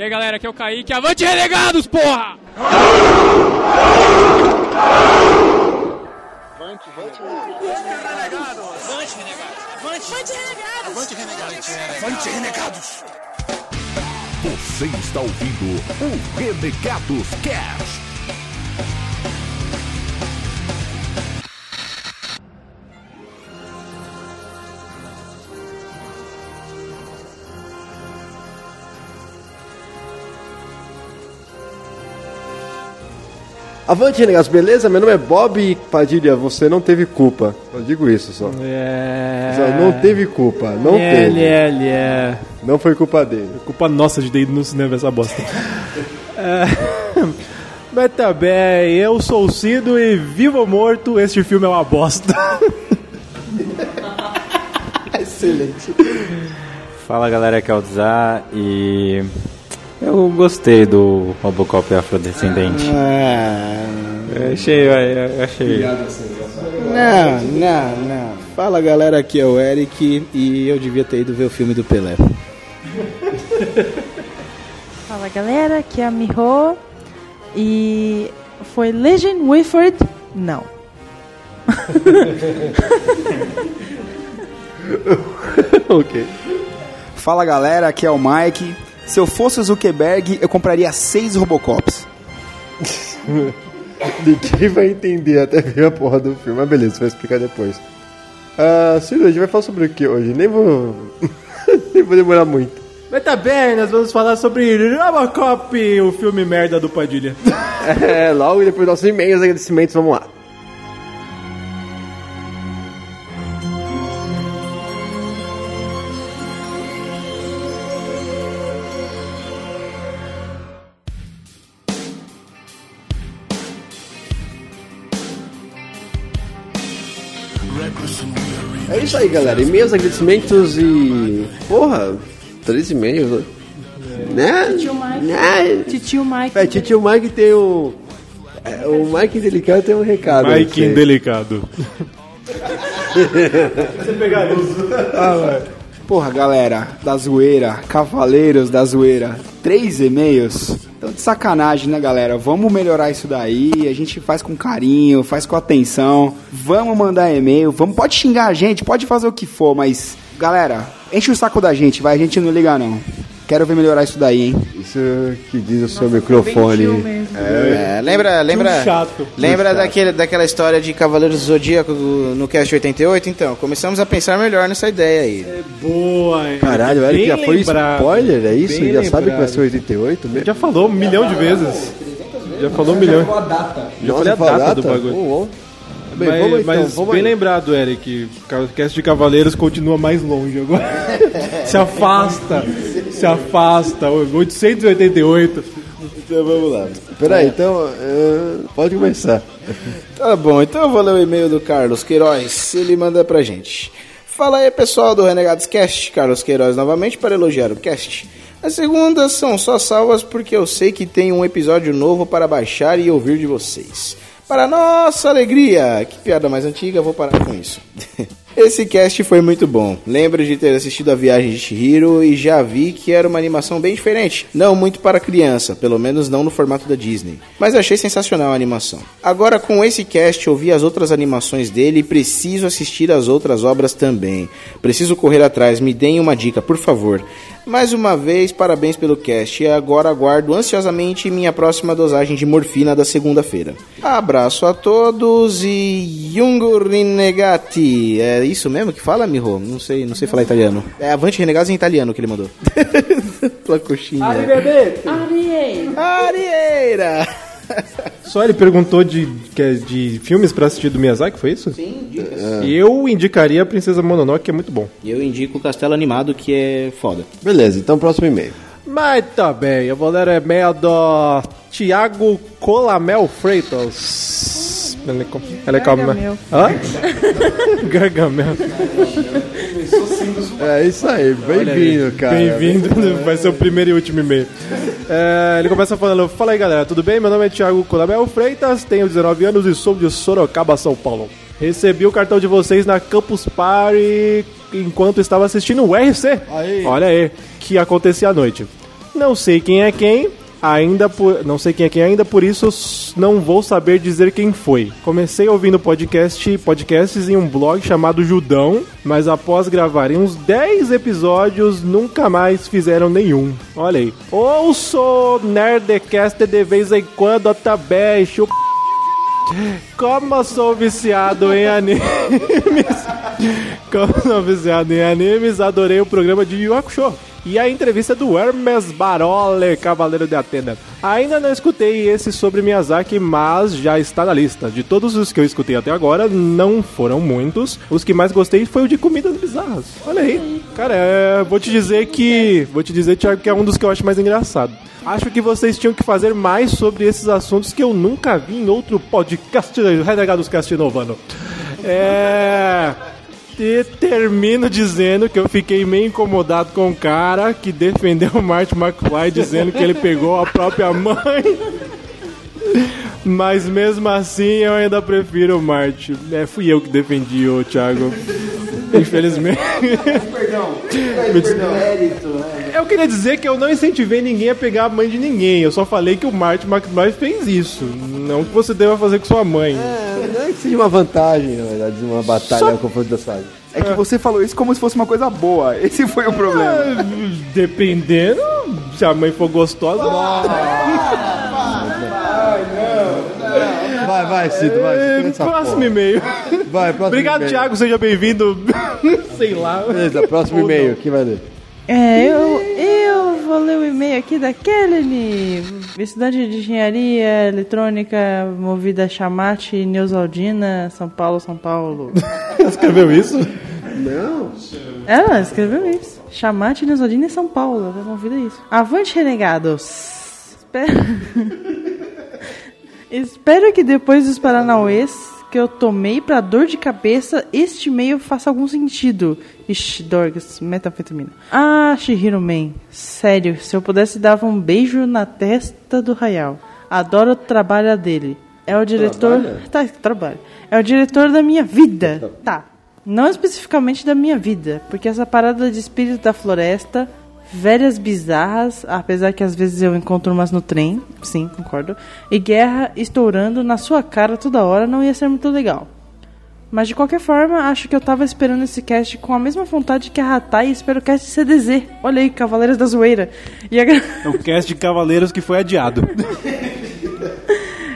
E aí galera, aqui é o Kaique, avante renegados, porra! Você está ouvindo o Renegados Cast. Avante, renegados, beleza? Meu nome é Bob Padilha, você não teve culpa. Eu digo isso só. É. Só Não teve culpa, não é, teve. É, é. Não foi culpa dele. Culpa nossa de ter ido no cinema essa bosta. É, Mas também, eu sou o Cido e vivo ou morto, este filme é uma bosta. Excelente. Fala galera, aqui é o Zá e eu gostei do Robocop afrodescendente. Eu achei, eu achei. Não, não, não. Fala galera, aqui é o Eric e eu devia ter ido ver o filme do Pelé. Fala galera, aqui é a Miho e foi Legend Whifford? Não. ok. Fala galera, aqui é o Mike. Se eu fosse o Zuckerberg, eu compraria seis Robocops. Ninguém vai entender até ver a porra do filme, mas beleza, você vai explicar depois. Ah, Ciro, a gente vai falar sobre o que hoje? Nem vou. Nem vou demorar muito. Mas tá bem, nós vamos falar sobre Robocop, o filme merda do Padilha. É, logo depois dos nossos e-mails, agradecimentos, vamos lá. Isso aí, galera. E-mails, agradecimentos e. Porra, três e-mails, né? Tio Mike. Né? Titio Mike. É, tio Mike tem um. é, o Mike Delicado tem um recado. Mike Você- indelicado. Porra, galera, da zoeira, cavaleiros da zoeira, três e-mails. Então, de sacanagem, né, galera? Vamos melhorar isso daí. A gente faz com carinho, faz com atenção. Vamos mandar e-mail, vamos, pode xingar a gente, pode fazer o que for, mas, galera, enche o saco da gente, vai, a gente não liga não. Quero ver melhorar isso daí, hein? Isso que diz o seu microfone. É, lembra, lembra, chato. lembra daquele, daquela história de Cavaleiros do Zodíaco do- no Cast 88? Então, começamos a pensar melhor nessa ideia aí. Boa, hein? Caralho, o Eric já foi lembrado. spoiler, é isso? Bem já sabe que vai lembrado. ser 88 mesmo? Já falou um milhão de vezes. Já falou um milhão. Já falei a fala data do bagulho. Bem, mas vamos então, mas vamos bem aí. lembrado, Eric. O cast de Cavaleiros continua mais longe agora. se afasta. Se afasta. 888. Então vamos lá. Peraí, então, eh, pode começar. Tá bom, então eu vou ler o e-mail do Carlos Queiroz, ele manda pra gente. Fala aí pessoal do Renegados Cast, Carlos Queiroz novamente para elogiar o cast. As segundas são só salvas porque eu sei que tem um episódio novo para baixar e ouvir de vocês. Para nossa alegria! Que piada mais antiga, vou parar com isso. Esse cast foi muito bom. Lembro de ter assistido a Viagem de Chihiro e já vi que era uma animação bem diferente. Não muito para criança, pelo menos não no formato da Disney. Mas achei sensacional a animação. Agora com esse cast ouvi as outras animações dele e preciso assistir as outras obras também. Preciso correr atrás, me deem uma dica, por favor. Mais uma vez, parabéns pelo cast e agora aguardo ansiosamente minha próxima dosagem de morfina da segunda-feira. Abraço a todos e Jungo Renegati. É isso mesmo que fala, Miho? Não sei, não sei falar italiano. É Avante Renegados em italiano que ele mandou. Pela coxinha. Ariei. Arieira! Só ele perguntou de, que é de filmes pra assistir do Miyazaki, foi isso? Sim, dicas. E eu indicaria a Princesa Mononoke, que é muito bom. E eu indico o Castelo Animado, que é foda. Beleza, então próximo e-mail. Mas tá bem, eu vou ler o e-mail do Thiago Colamel Freitas. Ele é com- ele é com- Gargamel. Hã? Gargamel. É isso aí, bem-vindo, cara. Bem-vindo, vai ser o primeiro e último e-mail. É, ele começa falando: Fala aí galera, tudo bem? Meu nome é Thiago Colamel Freitas, tenho 19 anos e sou de Sorocaba, São Paulo. Recebi o cartão de vocês na Campus Party enquanto estava assistindo o RC. Aí. Olha aí, que acontecia à noite. Não sei quem é quem, ainda por, não sei quem é quem ainda, por isso não vou saber dizer quem foi. Comecei ouvindo podcast, podcasts em um blog chamado Judão, mas após gravarem uns 10 episódios, nunca mais fizeram nenhum. Olha aí. Ouço Nerdcast de vez em quando também, chupa como eu sou viciado em animes, como sou viciado em animes, adorei o programa de Yu Hakusho. E a entrevista do Hermes Barole, Cavaleiro de Atena. Ainda não escutei esse sobre Miyazaki, mas já está na lista. De todos os que eu escutei até agora, não foram muitos. Os que mais gostei foi o de comidas bizarras. Olha aí. Cara, é, vou te dizer que. Vou te dizer, Thiago, que é um dos que eu acho mais engraçado. Acho que vocês tinham que fazer mais sobre esses assuntos que eu nunca vi em outro podcast Renegados Cast Inovando. É. E termino dizendo que eu fiquei meio incomodado com o cara que defendeu o Martin McFly dizendo que ele pegou a própria mãe. Mas mesmo assim eu ainda prefiro o Martin. É, fui eu que defendi o Thiago. Infelizmente. Perdão. Né? Eu queria dizer que eu não incentivei ninguém a pegar a mãe de ninguém. Eu só falei que o Martin McFly fez isso. Não que você deva fazer com sua mãe. É, não é que seja uma vantagem, na verdade, de uma batalha Só- confronto da saga. É que você falou isso como se fosse uma coisa boa. Esse foi o problema. Ah, Dependendo, se a mãe for gostosa. Vai, vai, Cito, vai. É, próximo porra. e-mail. Vai, próximo Obrigado, e-mail. Thiago. Seja bem-vindo. Sei lá. Beleza, próximo e-mail, quem vai ler? É, eu, eu vou ler o e-mail aqui da Kelly, estudante de engenharia eletrônica, movida a Chamate, Neusaldina, São Paulo, São Paulo. Escreveu isso? Ela escreveu isso. Chamate, Neusaldina e São Paulo. Ela é movida isso. Avante, renegados. Espero... Espero que depois dos Paranauês que eu tomei pra dor de cabeça, este e-mail faça algum sentido. Ixi, Dorgas, metanfetamina. Ah, Shihiro Man, sério, se eu pudesse dava um beijo na testa do Hayao. Adoro o trabalho dele. É o diretor. Tá, trabalho. É o diretor da minha vida. Tá. Não especificamente da minha vida, porque essa parada de espírito da floresta, velhas bizarras, apesar que às vezes eu encontro umas no trem, sim, concordo, e guerra estourando na sua cara toda hora não ia ser muito legal. Mas de qualquer forma, acho que eu tava esperando esse cast com a mesma vontade que a Ratai e espero o cast CDZ. Olha aí, Cavaleiros da Zoeira. E agra- É o cast de Cavaleiros que foi adiado.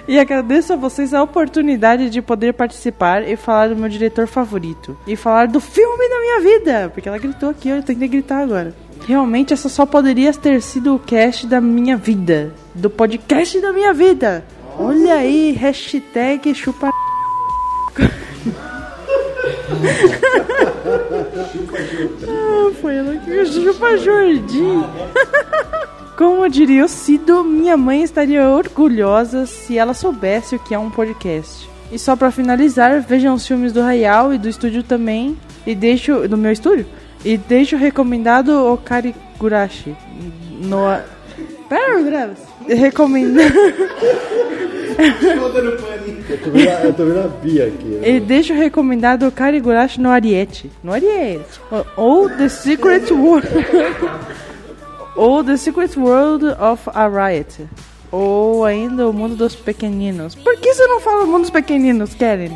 E agradeço a vocês a oportunidade de poder participar e falar do meu diretor favorito. E falar do filme da minha vida. Porque ela gritou aqui, eu tenho que gritar agora. Realmente, essa só poderia ter sido o cast da minha vida. Do podcast da minha vida. Olha aí, hashtag chupa. ah, foi ela que chupa Jordi. Como diria o Cido, minha mãe estaria orgulhosa se ela soubesse o que é um podcast. E só pra finalizar, vejam os filmes do Hayao e do estúdio também. E deixo. do meu estúdio? E deixo recomendado o Karigurashi. No. Pera, Gravas. Recomendo. Eu tô vendo a, eu tô vendo a Bia aqui. né? E deixo recomendado o Karigurashi no Ariete. No Ariete. Ou- The Secret World. Ou The Secret World of a Riot. Ou ainda o Mundo dos Pequeninos. Por que você não fala Mundo dos Pequeninos, Karen?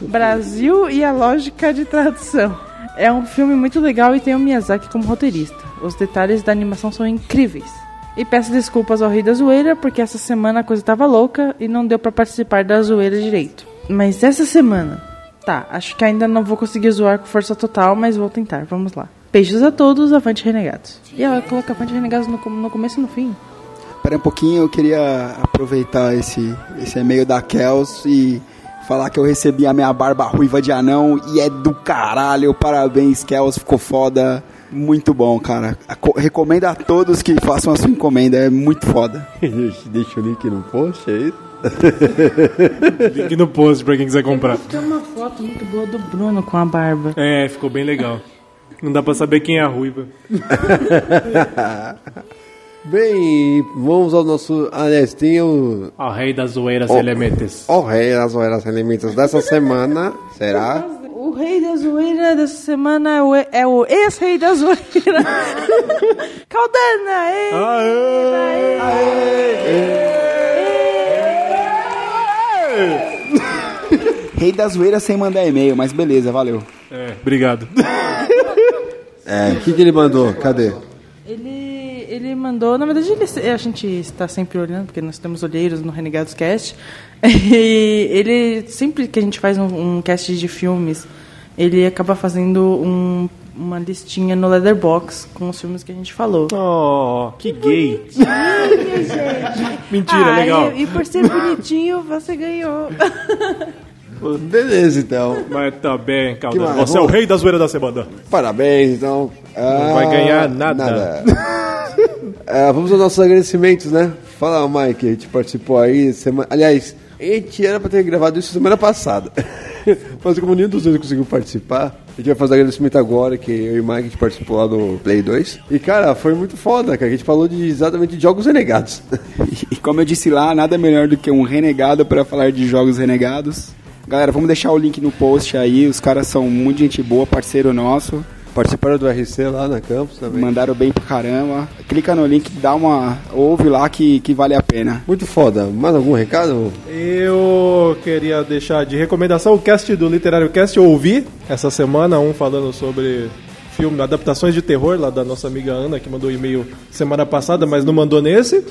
Brasil e a lógica de tradução. É um filme muito legal e tem o Miyazaki como roteirista. Os detalhes da animação são incríveis. E peço desculpas ao Rei da Zoeira, porque essa semana a coisa tava louca e não deu pra participar da zoeira direito. Mas essa semana. Tá, acho que ainda não vou conseguir zoar com força total, mas vou tentar. Vamos lá. Beijos a todos, avante renegados. E ela coloca avante renegados no, no começo e no fim. Pera um pouquinho, eu queria aproveitar esse, esse e-mail da Kels e falar que eu recebi a minha barba ruiva de anão e é do caralho. Parabéns, Kels, ficou foda. Muito bom, cara. Recomendo a todos que façam a sua encomenda, é muito foda. Deixa o link no post, é isso? Link no post pra quem quiser comprar. Tem uma foto muito boa do Bruno com a barba. É, ficou bem legal. Não dá pra saber quem é a ruiva. Bem, vamos ao nosso. Aliás, tem o. Ó, rei das zoeiras elementos. O rei das zoeiras elementos dessa semana. Será? O o rei da zoeira dessa semana é o, é o ex-rei da zoeira. Caldana! Aê! Rei da zoeira sem mandar e-mail, mas beleza, valeu. É, obrigado. É, o que, que ele mandou? Cadê? Ele, ele mandou, na verdade, ele- a gente está sempre olhando, porque nós temos olheiros no Renegados Cast. E ele, sempre que a gente faz um, um cast de filmes, ele acaba fazendo um- uma listinha no Leatherbox com os filmes que a gente falou. Oh, que gay. Mentira, Ah, legal. E, e por ser bonitinho, você ganhou. Beleza, então. Mas tá bem. Que mais? Você é o rei da zoeira da semana. Parabéns, então. Não vai ganhar nada. Ah, vamos aos nossos agradecimentos, né? Fala, Mike, a gente participou aí semana. Aliás, a gente era pra ter gravado isso semana passada. Mas como nenhum dos dois conseguiu participar, a gente vai fazer agradecimento agora, que eu e o Mike a gente participou lá do Play 2. E cara, foi muito foda, cara. A gente falou de, exatamente de jogos renegados. E como eu disse lá, nada melhor do que um renegado para falar de jogos renegados. Galera, vamos deixar o link no post aí. Os caras são muito gente boa, parceiro nosso. Participaram do RC lá na campus também. Mandaram bem pra caramba. Clica no link, dá uma. ouve lá que, que vale a pena. Muito foda. Mais algum recado? Eu queria deixar de recomendação o cast do Literário Cast. Eu ouvi essa semana um falando sobre filme, adaptações de terror, lá da nossa amiga Ana, que mandou e-mail semana passada, mas não mandou nesse.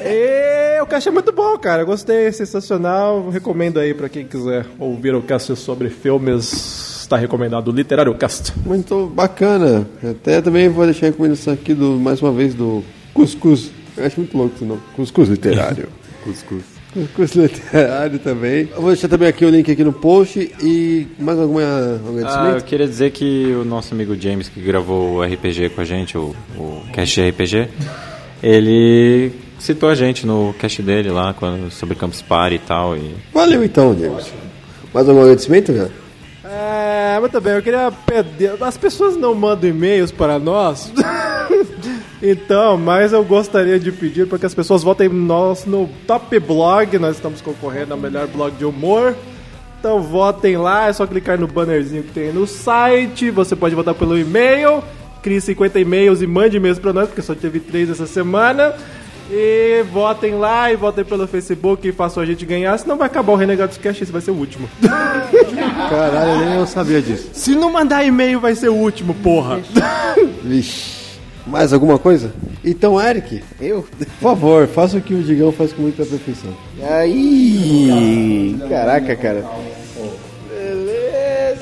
E o cast é muito bom, cara. Gostei, sensacional. Recomendo aí pra quem quiser ouvir o cast sobre filmes. Está recomendado o Literário Cast. Muito bacana. Até também vou deixar a recomendação aqui do, mais uma vez, do Cuscuz. Eu acho muito louco esse nome. Cuscuz Literário. Cuscuz. Cuscuz Literário também. Eu vou deixar também aqui o link aqui no post e mais algum Ah, eu agradecimento? queria dizer que o nosso amigo James, que gravou o RPG com a gente, o, o cast RPG, ele citou a gente no cast dele lá, quando, sobre Campus Party e tal. E Valeu então, James. Mais algum agradecimento, cara? É, muito bem, eu queria pedir. As pessoas não mandam e-mails para nós. então, mas eu gostaria de pedir para que as pessoas votem nós no Top Blog. Nós estamos concorrendo ao melhor blog de humor. Então votem lá, é só clicar no bannerzinho que tem no site. Você pode votar pelo e-mail. Crie 50 e-mails e mande e-mails para nós, porque só teve três essa semana. E votem lá e votem pelo Facebook e façam a gente ganhar, senão vai acabar o Renegados Cast, esse vai ser o último. Caralho, nem eu sabia disso. Se não mandar e-mail, vai ser o último, porra. Vixe. Mais alguma coisa? Então, Eric, Eu? por favor, faça o que o Digão faz com muita perfeição. Aí, caraca, cara.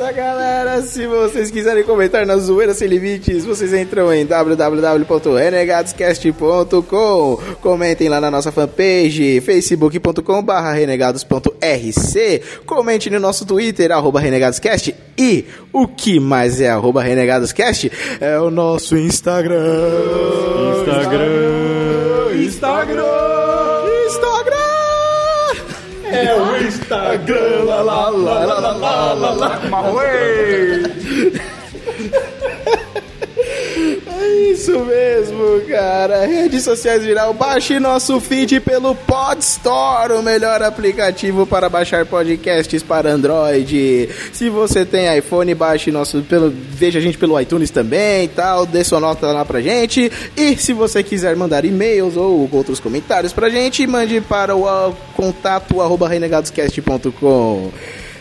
Beleza, galera. Se vocês quiserem comentar na Zoeira Sem Limites, vocês entram em www.renegadoscast.com. Comentem lá na nossa fanpage, facebook.com.br renegados.rc. Comente no nosso Twitter, arroba renegadoscast. E o que mais é arroba renegadoscast? É o nosso Instagram. Instagram. Instagram. Instagram. É o Instagram, lá, lá, lá, lá, lá, lá, lá, lá. É isso mesmo, cara. Redes sociais viral, baixe nosso feed pelo Podstore, o melhor aplicativo para baixar podcasts para Android. Se você tem iPhone, baixe nosso pelo, veja a gente pelo iTunes também e tal, dê sua nota lá pra gente. E se você quiser mandar e-mails ou outros comentários pra gente, mande para o ah, contato arroba renegadoscast.com.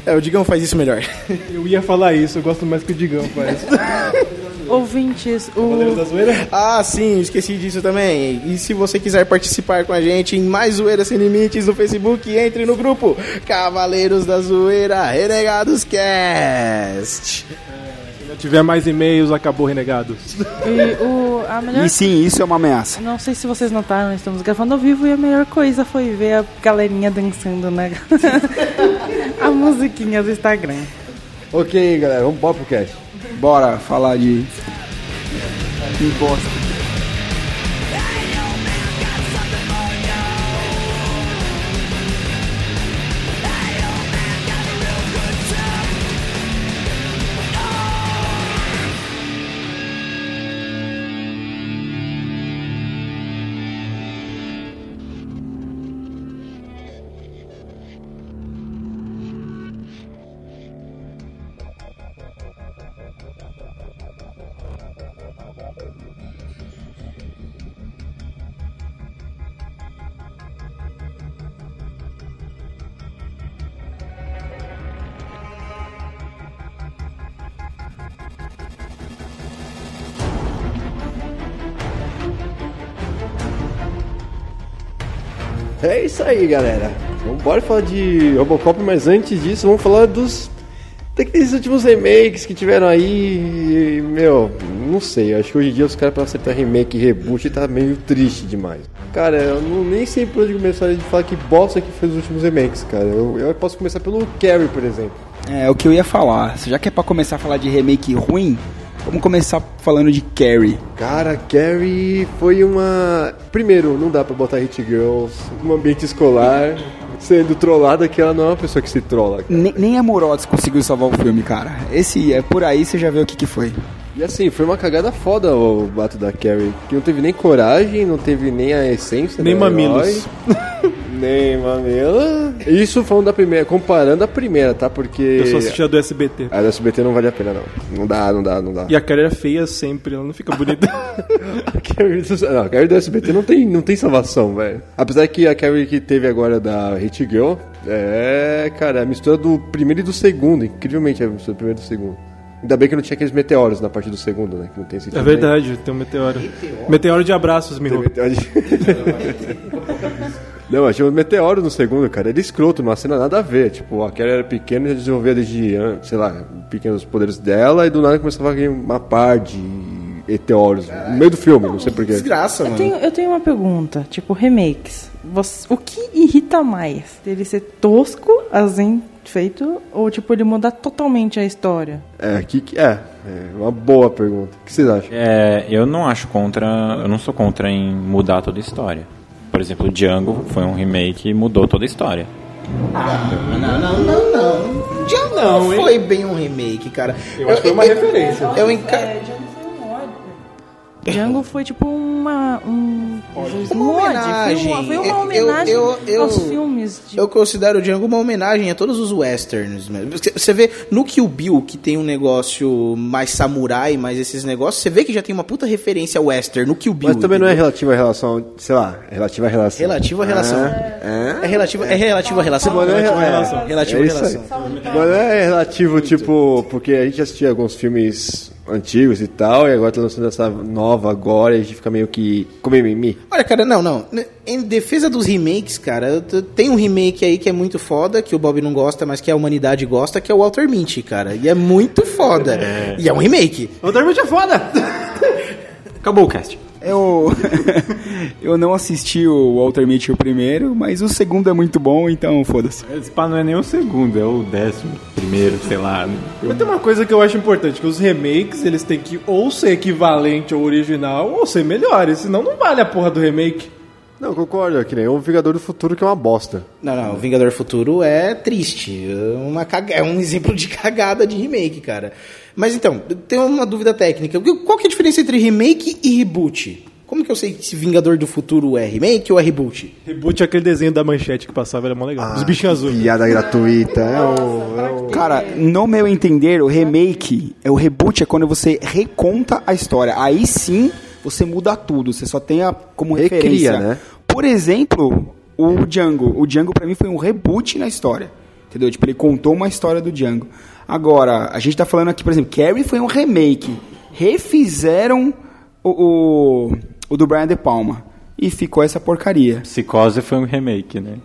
É, o Digão faz isso melhor. Eu ia falar isso, eu gosto mais que o Digão faz. Ouvintes, o, Valeu da zoeira? Ah, sim, esqueci disso também. E se você quiser participar com a gente em mais Zoeira Sem Limites no Facebook, entre no grupo Cavaleiros da Zoeira Renegados Cast. Se não tiver mais e-mails, acabou Renegados. e o, a melhor E sim, isso é uma ameaça. Não sei se vocês notaram, estamos gravando ao vivo e a melhor coisa foi ver a galerinha dançando, né? a musiquinha do Instagram. Ok, galera, vamos pro cast. Bora falar de. Que bosta. Aí, galera. Vamos bora falar de Robocop, mas antes disso, vamos falar dos daqueles últimos remakes que tiveram aí. Meu, não sei. Acho que hoje em dia os caras pra acertar remake e reboot tá meio triste demais. Cara, eu não, nem sei por onde começar de falar que bosta que fez os últimos remakes, cara. Eu, eu posso começar pelo Carrie, por exemplo. É, o que eu ia falar. Já que é pra começar a falar de remake ruim, vamos começar falando de Carrie. Cara, Carrie foi uma. Primeiro, não dá pra botar Hit Girls num ambiente escolar, sendo trollada que ela não é uma pessoa que se trola. Nem, nem a Morotes conseguiu salvar o filme, cara. Esse é por aí você já vê o que que foi. E assim, foi uma cagada foda o bato da Carrie, que não teve nem coragem, não teve nem a essência. Nem mamilos. nem mamilos. Isso falando da primeira, comparando a primeira, tá? Porque. Eu só assisti a do SBT. A do SBT não vale a pena, não. Não dá, não dá, não dá. E a cara era feia sempre, ela não fica bonita. A Carrie do, não, a Carrie do SBT não tem, não tem salvação, velho. Apesar que a Carrie que teve agora da Hit Girl é, cara, é a mistura do primeiro e do segundo. Incrivelmente é a mistura do primeiro e do segundo. Ainda bem que não tinha aqueles meteoros na parte do segundo, né? Que não tem sentido. É verdade, tem um meteoro. Meteoro de abraços, Miho. meteoro de... Não, achei um meteoro no segundo, cara. Ele é escroto, numa cena nada a ver. Tipo, a Carrie era pequena e já desenvolvia desde, sei lá, pequenos poderes dela e do nada começava a uma par de meteoros. No meio do filme, não sei porquê. Desgraça, Eu mano. tenho, eu tenho uma pergunta, tipo, remakes. Você- o que irrita mais? Ele ser tosco, assim, feito, ou tipo, ele mudar totalmente a história? É, que, que é? É uma boa pergunta. O que vocês acham? É, eu não acho contra. Eu não sou contra em mudar toda a história. Por exemplo, Django foi um remake e mudou toda a história. Não, não, não, não. Já não, foi bem um remake, cara. Eu acho que foi uma referência. Eu enca... Django foi tipo uma. Um, Uma um homenagem. Foi uma, foi uma Eu- homenagem eu- eu- aos filmes. De... Eu considero o Django uma homenagem a todos os westerns. mesmo. Você- vê no Kill Bill, que tem um negócio mais samurai, mais esses negócios, você vê que já tem uma puta referência ao western no Kill Bill. Mas também não é entendeu? relativo à relação, sei lá, é relativo à relação. Relativo à relação. É, É relativo, é relativo à relação. Mas não é, Relativo à é, relação. Relativo é à relação. Mas não é relativo, tipo, porque a gente assistia alguns filmes antigos e tal, e agora tá lançando essa nova agora, e a gente fica meio que com mimimi. Olha, cara, não, não. Em defesa dos remakes, cara, tem um remake aí que é muito foda, que o Bob não gosta, mas que a humanidade gosta, que é o Walter Mitty, cara. E é muito foda. E é um remake. O Dermot é foda! Acabou o cast. Eu, eu não assisti o Walter Mitty o primeiro, mas o segundo é muito bom, então foda-se. Esse pá não é nem o segundo, é o décimo primeiro, sei lá. Mas tem uma coisa que eu acho importante, que os remakes, eles têm que ou ser equivalente ao original, ou ser melhores, senão não vale a porra do remake. Não, concordo, é que nem o Vingador do Futuro, que é uma bosta. Não, não, o Vingador Futuro é triste. É, uma caga- é um exemplo de cagada de remake, cara. Mas então, tem uma dúvida técnica. Qual que é a diferença entre remake e reboot? Como que eu sei se Vingador do Futuro é remake ou é reboot? Reboot é aquele desenho da manchete que passava, era mó legal. Os bichinhos azuis. Piada gratuita, é o... É o... Cara, no meu entender, o remake, é o reboot é quando você reconta a história. Aí sim, você muda tudo. Você só tem a, como Recria, referência. né? Por exemplo, o Django. O Django pra mim foi um reboot na história. Entendeu? Tipo, ele contou uma história do Django. Agora, a gente tá falando aqui, por exemplo, Carrie foi um remake. Refizeram o, o, o do Brian De Palma. E ficou essa porcaria. Psicose foi um remake, né?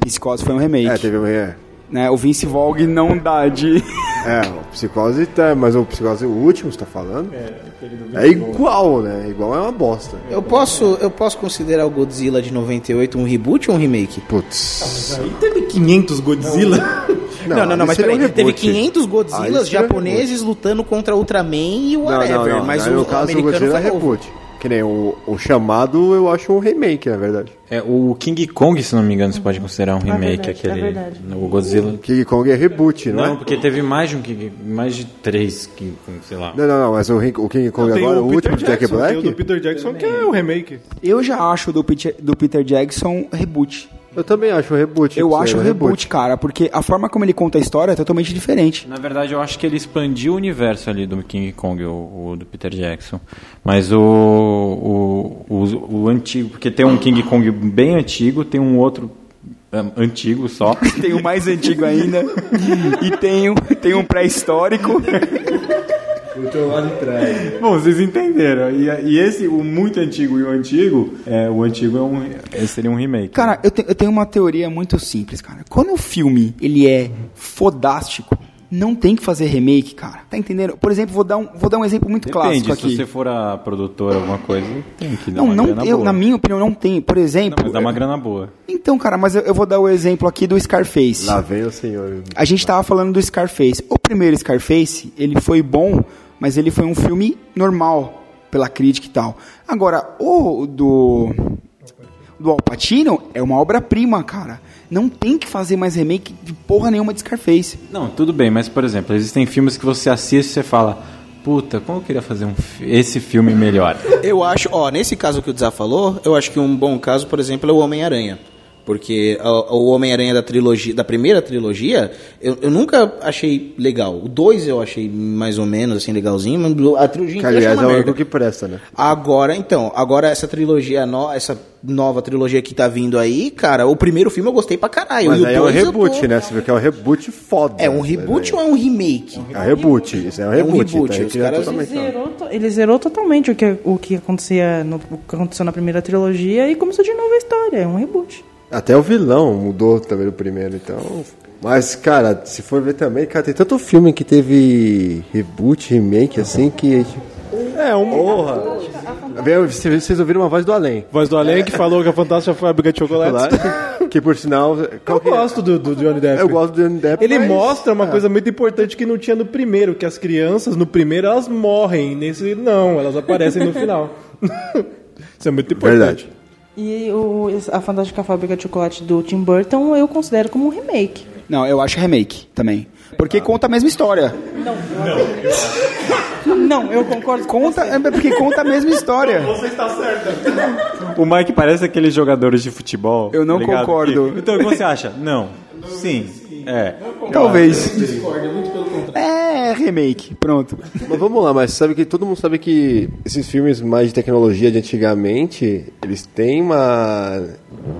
Psicose foi um remake. É, teve... É, Né? O Vince Vogue não dá de... é, o Psicose tá... Mas o Psicose, o último, você tá falando? É, igual, né? Igual é uma bosta. Eu posso, eu posso considerar o Godzilla de 98 um reboot ou um remake? Putz... Aí teve 500 Godzilla. Não, não, não, mas esse é um peraí, teve reboot. 500 Ah, Godzillas esse é um japoneses lutando contra Ultraman e o Não, whatever, não, não. mas Aí, o caso do americano Godzilla é foi novo. reboot. Que nem o, o chamado, eu acho um remake, na verdade. É, o King Kong, se não me engano, você pode considerar um remake, verdade, aquele. é verdade. O Godzilla. King Kong é reboot, não, Não, é? porque teve mais de um King, mais de três King Kong, sei lá. Não, não, não, mas o, King- o King Kong Tem agora, o, Peter último de Jack Jackson, Tem o do Black, Peter Jackson, que é o remake. Eu já acho do Peter, do Peter Jackson reboot. Eu também acho um reboot. Eu acho um reboot, cara, porque a forma como ele conta a história é totalmente diferente. Na verdade, eu acho que ele expandiu o universo ali do King Kong, o, o do Peter Jackson. Mas o, o, o, o antigo, porque tem um King Kong bem antigo, tem um outro um, antigo só. Tem o mais antigo ainda e tem, o- tem um pré-histórico. Botou lá de trás. Bom, vocês entenderam. E, e esse, o muito antigo e o antigo, é, o antigo é um, esse seria um remake. Cara, eu, te- eu tenho uma teoria muito simples, cara. Quando o filme ele é fodástico, não tem que fazer remake, cara. Tá entendendo? Por exemplo, vou dar um, vou dar um exemplo muito Depende, clássico se aqui. você for a produtora, alguma coisa, tem que dar Não, uma não, grana eu, boa. na minha opinião, não tem. Por exemplo. Não, mas dá uma grana boa. Então, cara, mas eu, eu vou dar o exemplo aqui do Scarface. Lá vem o senhor. A gente tava falando do Scarface. O primeiro Scarface, ele foi bom, mas ele foi um filme normal pela crítica e tal. Agora, o do do Al Pacino é uma obra-prima, cara. Não tem que fazer mais remake de porra nenhuma de Scarface. Não, tudo bem, mas por exemplo, existem filmes que você assiste e você fala, puta, como eu queria fazer um fi- esse filme melhor. Eu acho, ó, nesse caso que o Dza falou, eu acho que um bom caso, por exemplo, é o Homem-Aranha. Porque o, o Homem-Aranha da trilogia, da primeira trilogia, eu, eu nunca achei legal. O 2 eu achei mais ou menos assim legalzinho, mas a trilogia Que, aliás, é o único que presta, né? Agora, então, agora essa trilogia, no, essa nova trilogia que tá vindo aí, cara, o primeiro filme eu gostei pra caralho. Mas e o aí é um dois reboot, tô- né? Você vê que é um reboot foda. É um reboot ou é um remake? É um reboot, isso é um É um reboot. reboot, tá? os Ele é caras- totalmente- zerou, ele zerou totalmente o que, o que acontecia no, o que aconteceu na primeira trilogia e começou de novo a história. É um reboot. Até o vilão mudou também no primeiro, então. Mas, cara, se for ver também, cara, tem tanto filme que teve reboot, remake, assim, que. É, um. Porra! Vocês ouviram uma voz do além. Voz do Além que falou que a Fantástica Fábrica de Chocolates. Lá, que por sinal. qual Eu que é? gosto do, do Johnny Depp. Eu gosto do Johnny Depp. Ele mas- mostra uma Ah. coisa muito importante que não tinha no primeiro, que as crianças no primeiro elas morrem, nesse não, elas aparecem no final. Isso é muito importante. Verdade. E o, a Fantástica Fábrica de Chocolate do Tim Burton eu considero como um remake. Não, eu acho remake também. Porque conta a mesma história. Não, eu concordo com Conta, é porque conta a mesma história. O Mike parece aqueles jogadores de futebol. Eu não tá ligado? concordo. Que- então, o que você acha? Não. Sim. É. Talvez. É, remake. Pronto. Mas vamos lá, mas sabe que todo mundo sabe que esses filmes mais de tecnologia de antigamente, eles têm uma.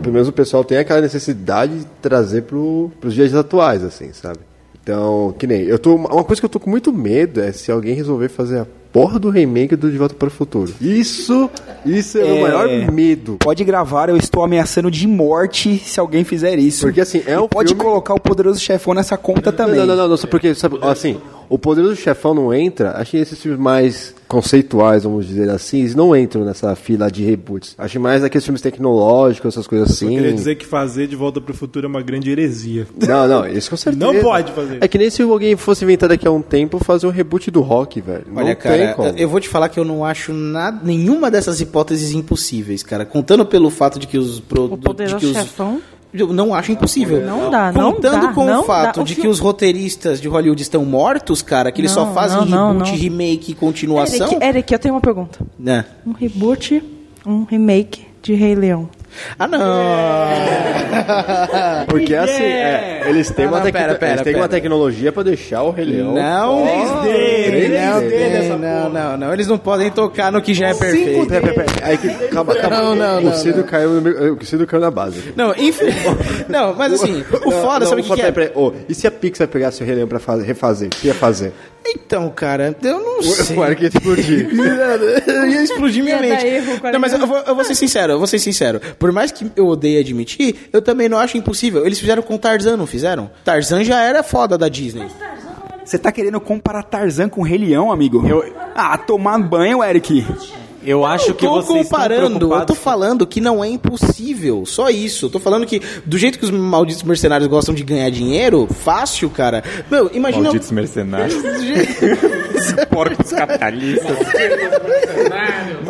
Pelo menos o pessoal tem aquela necessidade de trazer pro, pros dias atuais, assim, sabe? Então, que nem. Eu tô, uma coisa que eu tô com muito medo é se alguém resolver fazer a porra do remake do De Volta para o Futuro. Isso, isso é, o É. maior medo. Pode gravar, eu estou ameaçando de morte se alguém fizer isso. Porque, assim, é E um Pode filme- colocar o poderoso chefão nessa conta também. Não, não, não, não, só porque, sabe, assim, o Poderoso Chefão não entra, acho que esses filmes mais conceituais, vamos dizer assim, eles não entram nessa fila de reboots. Acho mais aqueles filmes tecnológicos, essas coisas Eu assim. queria dizer que fazer de volta pro futuro é uma grande heresia. Não, não, isso com certeza. Não pode fazer. É que nem se alguém fosse inventar daqui a um tempo fazer um reboot do rock, velho. Não Olha, tem cara, como. eu vou te falar que eu não acho nada, nenhuma dessas hipóteses impossíveis, cara. Contando pelo fato de que os O produtos. Poderoso que os, Chefão. Eu não acho impossível. Não dá, não Contando dá, com não o fato dá. De que os roteiristas de Hollywood estão mortos, cara, que eles só Não, fazem não, reboot, remake e continuação. Eric, Eric, eu tenho uma pergunta. Né? Um reboot, um remake de Rei Leão. Ah, não! Porque assim, é, eles têm, Não, uma, não, tec- pera, pera, eles têm pera. uma tecnologia pra deixar o Rei Leão. Não, dele, não, 3D dele, não, não, não. Eles não podem tocar no que já é perfeito. Pera, pera, pera. Aí que, calma, calma. Não, não, o não, Cido caiu no o Cido caiu na base. Não, enfim. Não, mas assim, o Não, foda, não, sabe o que, só que é? Ô, e se a Pixar pegasse o Rei Leão pra fazer, refazer? O que ia fazer? Então, cara, eu não sei. O Eric ia explodir. Eu ia explodir minha mente. erro não, mas eu vou, eu vou ser sincero, eu vou ser sincero. Por mais que eu odeie admitir, eu também não acho impossível. Eles fizeram com Tarzan, não fizeram? Tarzan já era foda da Disney. Você tá querendo comparar Tarzan com Rei Leão, amigo? Ah, tomar banho, Eric. Eu acho que tô vocês estão comparando, eu tô preocupados falando que não é impossível, só isso. Eu tô falando que do jeito que os malditos mercenários gostam de ganhar dinheiro, fácil, cara. Meu, imagina Malditos mercenários. Porcos capitalistas.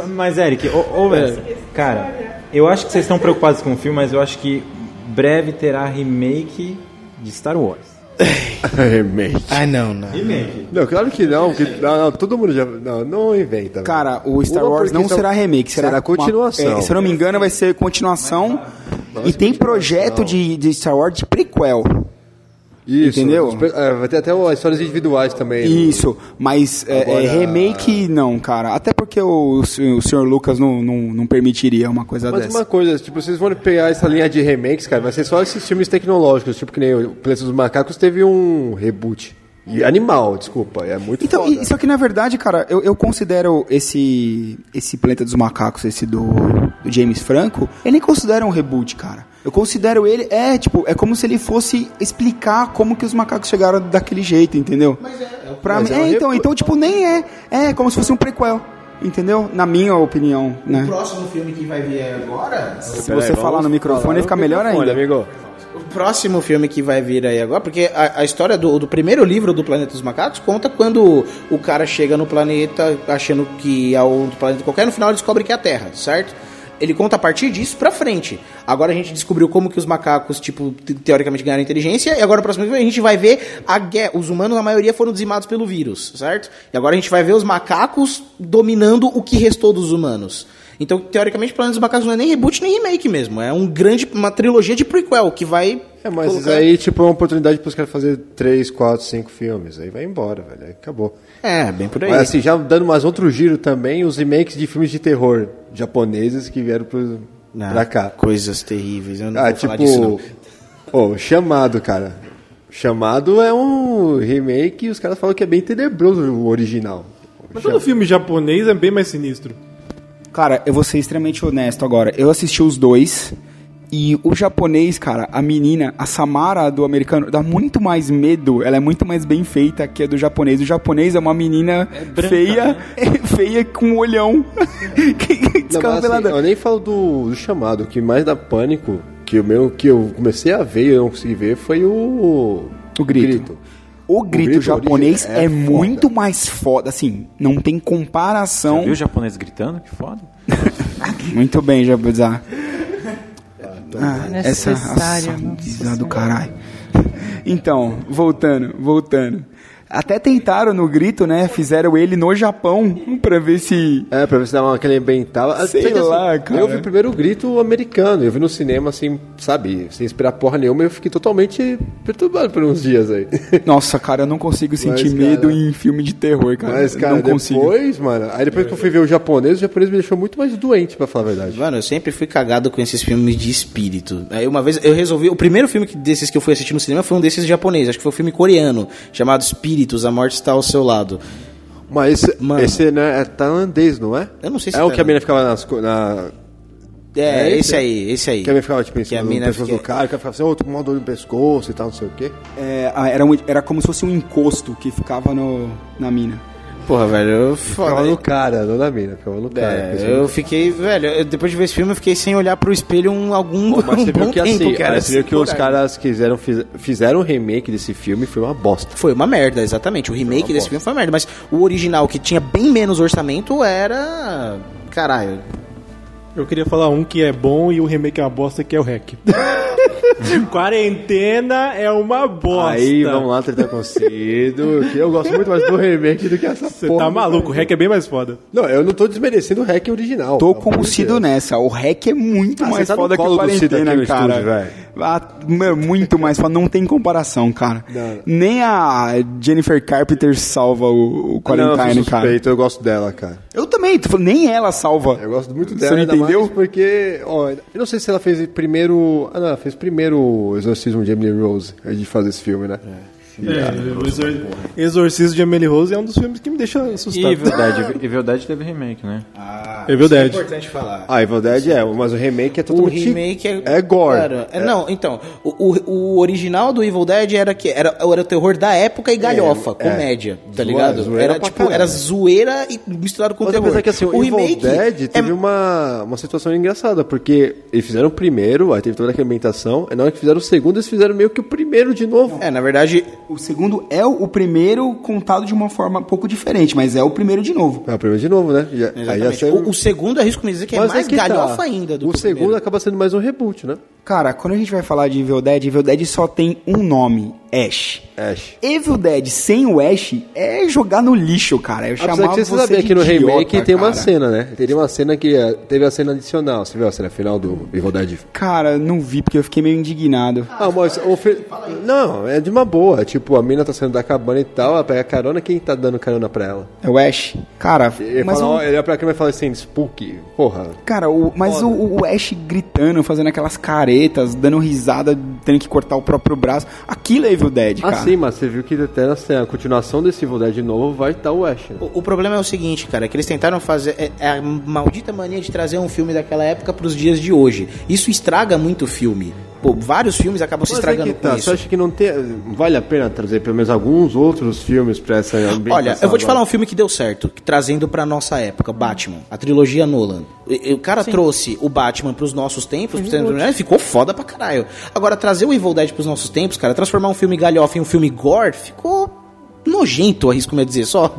mas, Eric, ô, ô Wes, cara, eu acho que vocês estão preocupados com o filme, mas eu acho que breve terá remake de Star Wars. Remake. Ai, não, não. Remake. Não, claro que não, porque não, não, todo mundo já. Não, não inventa. Cara, o Star Uma Wars não será remake, será, será continuação. uma- é, se eu não me engano, vai ser continuação. e tem projeto de, de Star Wars de prequel. Isso, entendeu? pe- é, vai ter até as histórias individuais também. né? Isso, mas é, Agora- é, remake não, cara. Até porque o, o Sr. Lucas não, não, não permitiria uma coisa Mas dessa. uma coisa, tipo, vocês vão pegar essa linha de remakes, cara, vai ser só esses filmes tecnológicos, tipo que nem o Planeta dos Macacos teve um reboot. E animal, desculpa, é muito Então, foda. só que na verdade, cara, eu, eu considero esse esse Planeta dos Macacos, esse do, do James Franco, eu nem considero um reboot, cara. Eu considero ele, é, tipo, é como se ele fosse explicar como que os macacos chegaram daquele jeito, entendeu? Mas é, pra mas mim, é é, então, então, tipo, nem é, é como se fosse um prequel, entendeu? Na minha opinião, O né? próximo filme que vai vir agora. Se você falar no microfone, fica melhor ainda. amigo. O próximo filme que vai vir aí agora, porque a, a história do, do primeiro livro do Planeta dos Macacos conta quando o cara chega no planeta achando que é um planeta qualquer, no final ele descobre que é a Terra, certo? Ele conta a partir disso pra frente. Agora a gente descobriu como que os macacos, tipo, te- teoricamente ganharam inteligência, e agora no próximo filme a gente vai ver a guerra. Os humanos, a maioria, foram dizimados pelo vírus, certo? E agora a gente vai ver os macacos dominando o que restou dos humanos. Então, teoricamente, Planeta dos Macacos não é nem reboot nem remake mesmo. É um grande, uma trilogia de prequel que vai. É, mas colocar- aí, tipo, é uma oportunidade pros caras fazer 3, 4, 5 filmes. Aí vai embora, velho. Aí acabou. É, bem por aí. Mas assim, já dando mais outro giro também, os remakes de filmes de terror japoneses que vieram pro, Não, pra cá. Coisas terríveis. Eu não Ah, vou falar disso, não. tipo. Pô, Chamado, cara. Chamado é um remake e os caras falam que é bem tenebroso o original. Mas todo filme japonês é bem mais sinistro. Cara, eu vou ser extremamente honesto agora. Eu assisti os dois. E o japonês, cara, a menina, a Samara do americano, dá muito mais medo. Ela é muito mais bem feita que a do japonês. O japonês é uma menina branca, feia, feia com um olhão. Que- Não, mas, assim, Descabelada. eu nem falo do, do chamado, o que mais dá pânico, que o meu que eu comecei a ver e eu não consegui ver foi o. O grito. O grito, grito japonês é é, muito mais foda, assim, não tem comparação. Viu o japonês gritando? Que foda. Muito bem, Jabuzá. Ah, essa desgraça do caralho. Então, voltando, voltando. Até tentaram no grito, né? Fizeram ele no Japão pra ver se. É, pra ver se dava aquele ambiental. Sei Até que, lá, cara. Eu vi primeiro o grito americano, eu vi no cinema assim, sabe, sem esperar porra nenhuma, eu fiquei totalmente perturbado por uns dias aí. Nossa, cara, eu não consigo sentir Mas, medo cara, em filme de terror, cara. Mas, cara, não consigo. depois, mano, aí depois que eu fui ver o japonês, o japonês me deixou muito mais doente, pra falar a verdade. Mano, eu sempre fui cagado com esses filmes de espírito. Aí uma vez eu resolvi. O primeiro filme desses que eu fui assistir no cinema foi um desses japoneses. Acho que foi um filme coreano, chamado Espíritos, A Morte Está ao Seu Lado. Mas esse, Mano. esse né, é tailandês, não é? Eu não sei se É o tá- que a mina ficava nas, na, É, É esse? esse aí, esse aí. Que a mina ficava, tipo, em Que cima a do mina pescoço fica- do cara, o cara ficava assim, ô, tô com uma dor no pescoço e tal, não sei o quê. É, era, um- era como se fosse um encosto que ficava no, na mina. Porra, velho, eu Ficava foda. no cara, não na mina, ficava no cara. É, eu fiquei, velho, eu- depois de ver esse filme, eu fiquei sem olhar pro espelho um, algum Pô, mas um você bom viu que tempo, assim, cara. você viu que os caras quiseram, fiz- fizeram um remake desse filme foi uma bosta. Foi uma merda, exatamente. O remake desse filme foi uma merda, mas o original, que tinha bem menos orçamento, era. Caralho. Eu queria falar um que é bom e o remake é uma bosta, que é o Hack. Quarentena é uma bosta. Aí, vamos lá tratar com Cido, que eu gosto muito mais do remake do que essa Você porra. tá do maluco, o. Hack é bem mais foda. Não, eu não tô desmerecendo o hack original. Tô com o Cido nessa. O REC é muito Ah, mais você tá foda que o aqui Quarentena, no cara. estúdio. Ah, muito mais foda. Não tem comparação, cara. Não. Nem a Jennifer Carpenter salva o, o Não, eu Quarentine, sou cara. suspeito, eu gosto dela, cara. Eu também, nem ela salva. Eu gosto muito Você dela, não ainda entendeu? porque, ó, eu não sei se ela fez primeiro, ah não, ela fez primeiro o Exorcismo de Emily Rose, antes de fazer esse filme, né? É, o Exor... Exorcismo de Emily Rose é um dos filmes que me deixa assustado. E Evil Dead, Evil Dead teve remake, né? Evil Dead. É importante falar. Ah, Evil Dead é, mas o remake é O totalmente... remake é. É gore. Cara, é, Não, então. O, o, o original do Evil Dead era que era, era o terror da época e galhofa, é. comédia, tá ligado? zoeira Era tipo, era zoeira e misturado com Mas terror. apesar que assim, o, Evil remake Dead é- teve uma, uma situação engraçada, porque eles fizeram o primeiro, aí teve toda aquela ambientação, e na hora que fizeram o segundo, eles fizeram meio que o primeiro de novo. É, na verdade, O segundo é o primeiro contado de uma forma um pouco diferente, mas é o primeiro de novo. É o primeiro de novo, né? Já, aí já saiu- o, o segundo, arrisco me dizer que é Mas mais que tá. galhofa ainda do O segundo primeiro. acaba sendo mais um reboot, né? Cara, quando a gente vai falar de Evil Dead, Evil Dead só tem um nome, Ash. Ash. Evil Dead sem o Ash é jogar no lixo, cara. Eu Apesar chamava que você você sabia de que no idiota, remake tem uma cara. cena, né? Teria uma cena que eh, teve a cena adicional. Você viu a cena final do Evil Dead? Cara, não vi porque eu fiquei meio indignado. Ah, mas o fi- Não, é de uma boa. Tipo, a mina tá saindo da cabana e tal, ela pega carona, quem tá dando carona pra ela? É o Ash? Cara, Ele, mas fala, ó, ele olha pra câmera e fala assim, Spooky. Porra. Cara, o- mas o, o Ash gritando, fazendo aquelas caretas, dando risada, tendo que cortar o próprio braço. Aquilo é Evil Dead, Ah, cara. sim, mas você viu que até assim, a continuação desse Evil Dead novo vai estar o Ash. né? O, o problema é o seguinte, cara, que eles tentaram fazer é, é a maldita mania de trazer um filme daquela época pros dias de hoje. Isso estraga muito o filme. Pô, vários filmes acabam se Mas é estragando que tá, com Você isso. acha que não tem, vale a pena trazer pelo menos alguns outros filmes pra essa ambientação? Olha, eu vou te falar um filme que deu certo, que- trazendo pra nossa época, Batman, a trilogia Nolan. E- e O cara trouxe o Batman pros nossos tempos, pros tempos- né, ficou foda pra caralho. Agora, trazer o Evil Dead pros nossos tempos, cara, transformar um filme galhofa em um filme gore, ficou nojento, arrisco me dizer só.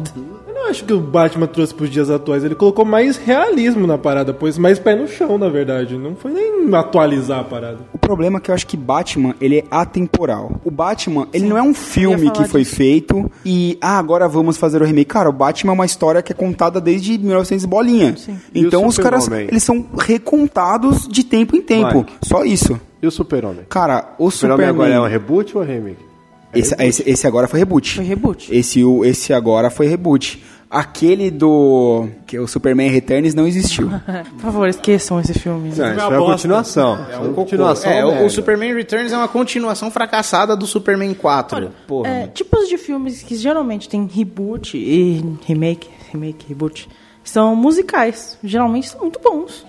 Acho que o Batman trouxe pros dias atuais. Ele colocou mais realismo na parada, pôs mais pé no chão, na verdade. Não foi nem atualizar a parada. O problema é que eu acho que Batman, ele é atemporal. O Batman, ele não é um filme que foi disso. feito e, ah, agora vamos fazer o remake. Cara, o Batman é uma história que é contada desde 1900 e bolinha. O Então os caras, eles são recontados de tempo em tempo. Mike. Só isso. E o Super-Homem? Cara, o O Super-Homem agora é um reboot ou remake? esse, esse, esse agora foi reboot. Foi reboot. Esse, o- esse agora foi reboot. Aquele do... que é o Superman Returns não existiu. Por favor, esqueçam esse filme. Não, isso uma foi a bosta. continuação. É uma continuação. É, o, o Superman Returns é uma continuação fracassada do Superman 4. Porra. É, tipos de filmes que geralmente tem reboot e remake, remake, reboot, são musicais. Geralmente são muito bons.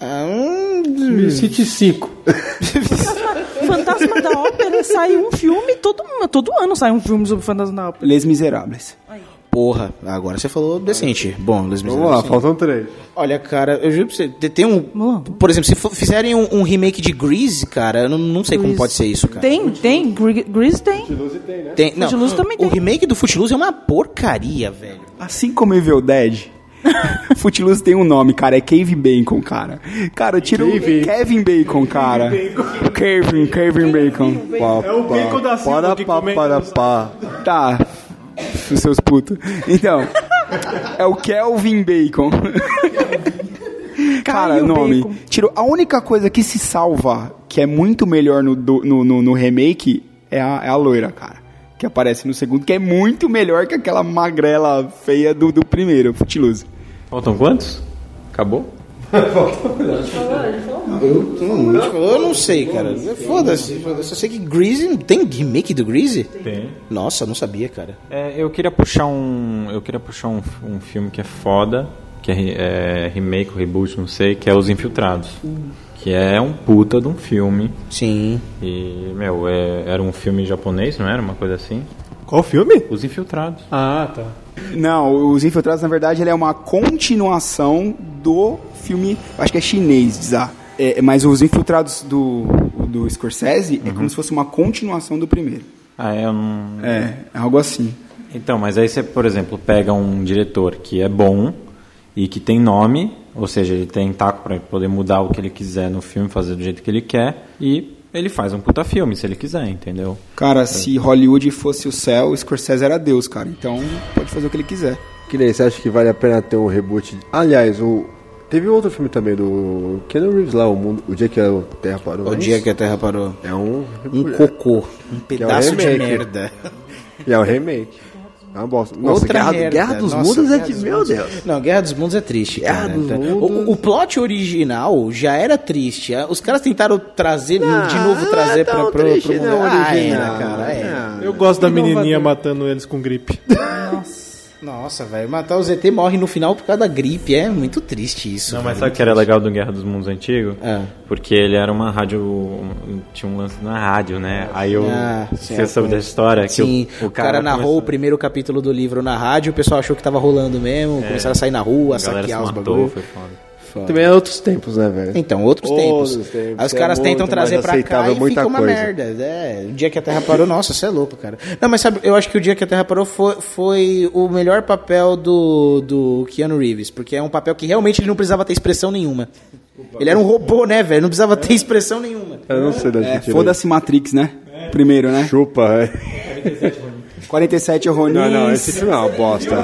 Hum, Me City 5. Fantasma da Ópera sai um filme, todo, todo ano sai um filme sobre Fantasma da Ópera. Les Miserables. Porra, agora você falou decente. Bom, Les Vamos lá, Miserables, sim. faltam três. Olha, cara, eu juro pra você, te- tem um. Por exemplo, se for- fizerem um, um remake de Grease, cara, eu não, não sei como Grease. pode ser isso, cara. Tem, tem. Gre- Grease tem. Tem, não, Footloose também o tem. remake do Footloose é uma porcaria, velho. Assim como Evil Dead, Footloose tem um nome, cara, é Cave Bacon, cara. Cara, tiro Cave. Kevin Bacon, cara. Kevin, Kevin Bacon. É o bacon da Silva Para para nos- pá. Tá, seus putos. Então, é o Kelvin Bacon. Cara, nome. Bacon. Tiro, a única coisa que se salva, que é muito melhor no, do- no, no, no remake, é a, é a loira, cara. Que aparece no segundo, que é muito melhor que aquela magrela feia do, do primeiro, Footloose. Faltam quantos? Acabou? Hum, eu não sei, cara. Foda-se, foda-se. Eu sei que Grease. Tem remake do Grease? Tem. Nossa, não sabia, cara. É, eu queria puxar um. Eu queria puxar um, um filme que é foda, que é, é remake ou reboot, não sei, que é Os Infiltrados. Que é um puta de um filme. Sim. E, meu, é- era um filme japonês, não era? Uma coisa assim. Qual filme? Os Infiltrados. Ah, tá. Não, Os Infiltrados, na verdade, ele é uma continuação do filme, acho que é chinês, Zá. É, mas Os Infiltrados do, do Scorsese é como se fosse uma continuação do primeiro. Ah, é. É, é algo assim. Então, mas aí você, por exemplo, pega um diretor que é bom e que tem nome, ou seja, ele tem taco para poder mudar o que ele quiser no filme, fazer do jeito que ele quer, e ele faz um puta filme, se ele quiser, entendeu? Cara, se Hollywood fosse o céu, Scorsese era Deus, cara. Então, pode fazer o que ele quiser. Que nem, você acha que vale a pena ter um reboot? Aliás, o... teve outro filme também do Keanu Reeves lá, o, mundo... o dia que a Terra parou. O dia que a Terra parou. É um... Um cocô. Um pedaço de remake. merda. E é um remake. É uma bosta. Nossa, Outra Guerra, merda. Guerra dos Nossa, Mundos é de... dos Meu Mundos. Deus. Não, Guerra dos Mundos é triste, Guerra cara. dos O- Mundos. O, o plot original já era triste. Os caras tentaram trazer, de novo, não trazer é pra, pro, triste, pro mundo. não, Ah, original. era, cara, é. Eu gosto da menininha matando eles com gripe. Nossa, velho, matar o ZT morre no final por causa da gripe. É muito triste isso. Não, mas sabe o que era legal do Guerra dos Mundos Antigo? É. Porque ele era uma rádio. Tinha um lance na rádio, né? Aí eu. Ah, você certo. soube história? Que Sim, o, o cara, narrou começou- o primeiro capítulo do livro na rádio, o pessoal achou que tava rolando mesmo, começaram a sair na rua, A saquear os matou, bagulho. foi foda. Também é outros tempos, né, velho? Então, outros Outros tempos. tempos, Aí os é caras tentam muito trazer pra cá e muita fica uma coisa. merda. É, o dia que a Terra parou, nossa, você é louco, cara. Não, mas sabe, eu acho que o dia que a Terra parou foi, foi o melhor papel do, do Keanu Reeves, porque é um papel que realmente ele não precisava ter expressão nenhuma. Ele era um robô, né, velho? Não precisava ter expressão nenhuma. Eu não sei da É, gente. foda-se Matrix, né? Primeiro, né? Chupa, é. 47 Ronin. Não, não, esse filme é uma bosta.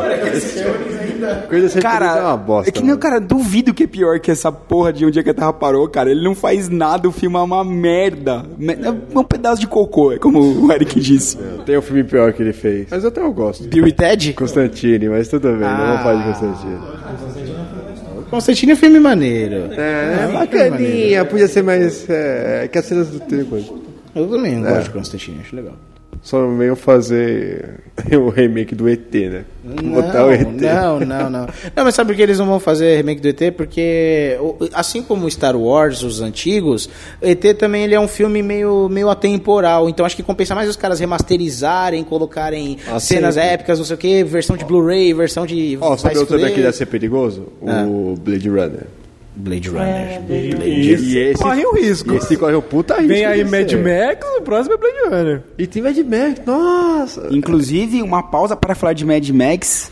Coisa sem Cara, é uma bosta. é que nem, mano. cara, duvido que é pior que essa porra de um dia que a Terra parou, cara. Ele não faz nada, o filme é uma merda. Me- É um pedaço de cocô, é como o Eric disse. Tem um filme pior que ele fez. Mas até eu gosto. Bill e Ted? Constantine, mas tudo bem, não vou falar de Constantine. Constantine é filme maneiro. É, filme bacaninha, podia ser mais. É, que as cenas do tempo. Eu também É. gosto de Constantine, acho legal. Só não venham fazer o remake do ET, né? Não, Botar o ET. não, não, não. Não, mas sabe por que eles não vão fazer remake do ET? Porque, assim como Star Wars, os antigos, o ET também ele é um filme meio, meio atemporal. Então acho que compensa mais os caras remasterizarem, colocarem Ah, cenas sempre. épicas, não sei o que, versão de Blu-ray, versão de. Ó, sabe vai se outro daqui deve ser perigoso? Ah. O Blade Runner. Blade Runner. E, e esse Corre o risco. E esse corre o puta risco. Vem aí Mad ser. Max, o próximo é Blade Runner. E tem Mad Max, nossa. Inclusive, uma pausa para falar de Mad Max.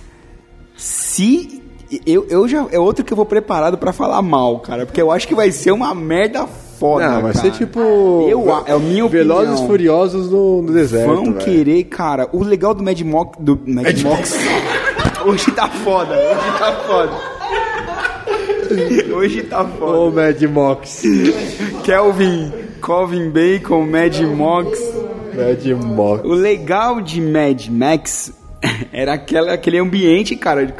Se. Eu, eu já. É outro que eu vou preparado pra falar mal, cara. Porque eu acho que vai ser uma merda foda. Não, vai cara. ser tipo. Eu, é a minha opinião. Velozes e Furiosos no, no deserto. Vão velho. querer, cara. O legal do Mad Mox. Do Mad Mox. Hoje tá foda. Hoje tá foda. Hoje tá foda. Ô, Mad Mox. Kelvin. Calvin Bacon, Mad Mox. Mad Mox. O legal de Mad Max era aquela, aquele ambiente, cara, de-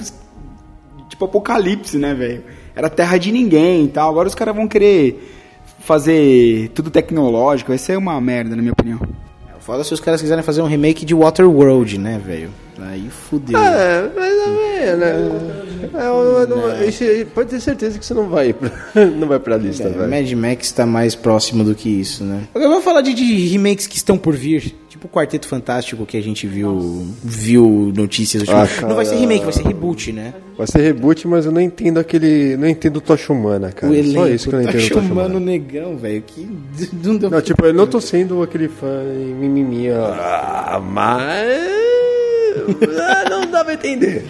tipo apocalipse, né, velho? Era terra de ninguém e tal. Agora os caras vão querer fazer tudo tecnológico. Vai ser uma merda, na minha opinião. Foda se os caras quiserem fazer um remake de Waterworld, né, velho? Aí fudeu. É, mais ou menos, né? É, eu não- isso aí, pode ter certeza que você não vai pra, não vai pra lista, É, velho. Mad Max tá mais próximo do que isso, né? Agora vamos falar de, de remakes que estão por vir. Tipo o Quarteto Fantástico que a gente viu viu notícias. Ah, não vai ser remake, vai ser reboot, né? Vai ser reboot, mas eu não entendo aquele. Não entendo o Tocha Humana, cara. o Só isso que eu não entendo o Tocha Humana. o negão, velho. Que não deu Não, tipo, eu não tô sendo aquele fã mimimi, ah, mas. Ah, não dá pra entender.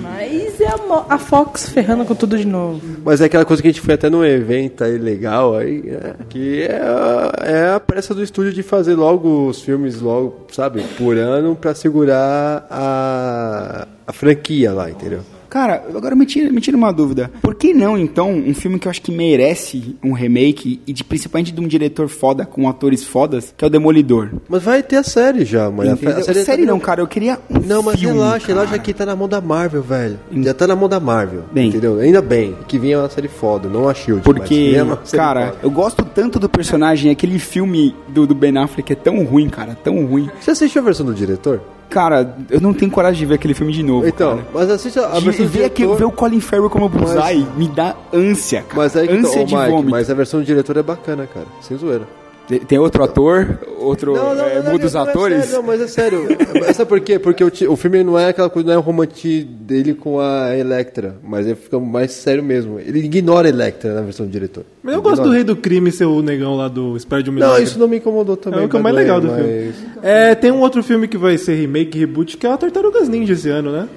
Mas é a, a Fox ferrando com tudo de novo. Mas é aquela coisa que a gente foi até num evento aí legal aí, é, que é a, é a pressa do estúdio de fazer logo os filmes logo, sabe, por ano pra segurar a, a franquia lá, entendeu? Cara, agora me tira, me tira uma dúvida. Por que não, então, um filme que eu acho que merece um remake, e de, principalmente de um diretor foda, com atores fodas, que é o Demolidor? Mas vai ter a série já, mano. Entendeu? A série, tá não, cara, eu queria um Não, mas filme, relaxa, cara. relaxa que tá na mão da Marvel, velho. Já tá na mão da Marvel, Bem. entendeu? Ainda bem que vinha uma série foda, não a SHIELD. Porque, série cara, foda. eu gosto tanto do personagem, aquele filme do, do Ben Affleck é tão ruim, cara, tão ruim. Você assistiu a versão do diretor? Cara, eu não tenho coragem de ver aquele filme de novo, Então, cara. mas assiste a, De versão do ver, aqui, diretor... ver o Colin Farrell como Bullseye me dá ânsia, cara. Mas aí tá, ânsia ô, de Mike, vômito. mas a versão do diretor é bacana, cara. Sem zoeira. Tem- outro ator, outro é, muda os não, atores. É sério, não, mas é sério. Mas Sabe por quê? Porque o, o filme não é aquela coisa, não é o romance dele com a Electra, mas ele fica mais sério mesmo. Ele ignora a Electra na versão do diretor. Mas eu gosto do. Rei do Crime ser o negão lá do Espera de um Não, Milagre. isso não me incomodou também. É o que é mais the legal do filme. mas- É, tem um outro filme que vai ser remake, reboot, que é o Tartarugas Ninja esse ano, né?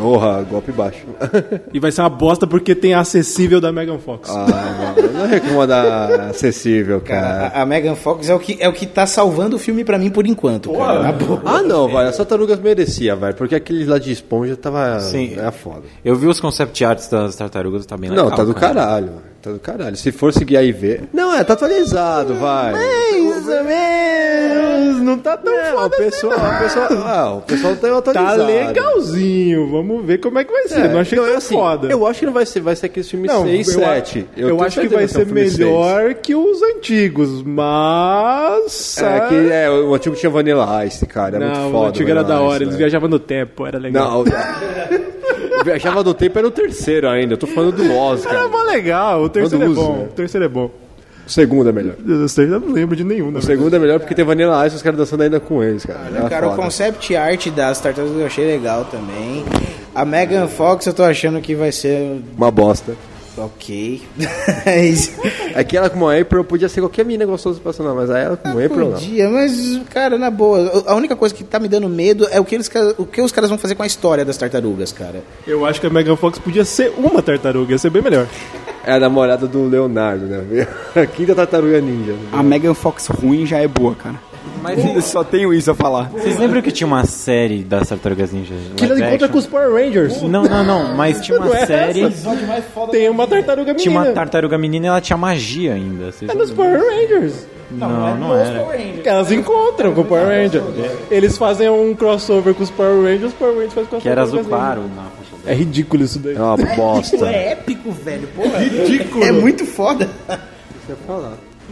Porra, golpe baixo. E vai ser uma bosta porque tem a acessível da Megan Fox. ah, não, não reclama da acessível, Cara, cara. a, a Megan Fox é o, que, é o que tá salvando o filme pra mim por enquanto, cara. Na boa. Ah, não, vai. As tartarugas merecia, vai. Porque aquele lá de esponja tava. Sim. É foda. Eu vi os concept arts das tartarugas, tá bem legal. não, tá do cara. caralho. Tá do caralho. Se for seguir aí e ver. Não, é, tá atualizado, vai. Mais ou menos, não tá tão É, o foda pessoal, o pessoal, ah, o pessoal tá Tá atualizado. legalzinho, vamos ver como é que vai ser. É, não achei não, tão é assim, foda. Eu acho que não vai ser, vai ser aqueles filmes Não, 6, eu, 7. Eu, tenho acho que vai é um ser filme seis. melhor que os antigos, mas. É, que, é, o antigo tinha Vanilla Ice, cara. Era não, muito foda. o antigo era da Ice, hora, eles velho. viajavam no tempo, era legal. Não, o Viajava do Tempo era o terceiro ainda. Eu tô falando do Oscar. Era mó legal, o terceiro é Quando usa, bom. né? O terceiro é bom. O segundo é melhor. Eu sei, eu não lembro de nenhum, né? O segundo é melhor porque tem Vanilla Ice e os caras dançando ainda com eles, cara. Era Cara, o foda. concept art das tartarugas eu achei legal também. A Megan Fox eu tô achando que vai ser Uma bosta. ok. Mas- É que ela como a April podia ser qualquer menina gostosa passando, mas a ela como April não. Podia, mas, cara, na boa, a única coisa que tá me dando medo é o que, eles, o que os caras vão fazer com a história das tartarugas, cara. Eu acho que a Megan Fox podia ser uma tartaruga, ia ser bem melhor. É a namorada do Leonardo, né? A quinta tartaruga ninja. A Megan Fox ruim já é boa, cara. Mas Eu só tenho isso a falar. vocês lembram que tinha uma série das tartarugas ninjas? Que ele encontra com os Power Rangers. Não, não, não, mas tinha uma Não é série. essa? Tem uma tartaruga menina. Tinha uma tartaruga menina e ela tinha magia ainda. É nos Power Rangers. Não, não era. Que elas encontram com o Power Ranger. Eles fazem um crossover com os Power Rangers, os Power Rangers fazem crossover Que era azul claro na É ridículo isso daí. É uma bosta. É épico, velho. Porra. Ridículo. É muito foda.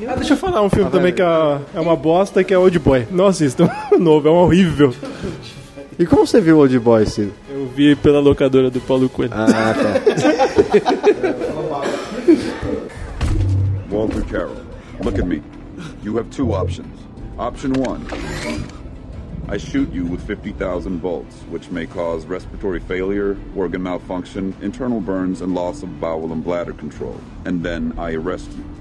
Ah, deixa eu falar um filme também que é, é uma bosta, que é Old Boy. Não assistam. Novo, é um horrível. E como você viu Old Boy, Ciro? Eu vi pela locadora do Paulo Coelho. Ah, tá. Walter Carroll, look at me. You have two options. Option one I shoot you with 50,000 volts, which may cause respiratory failure, organ malfunction, internal burns, and loss of bowel and bladder control. And then I arrest you.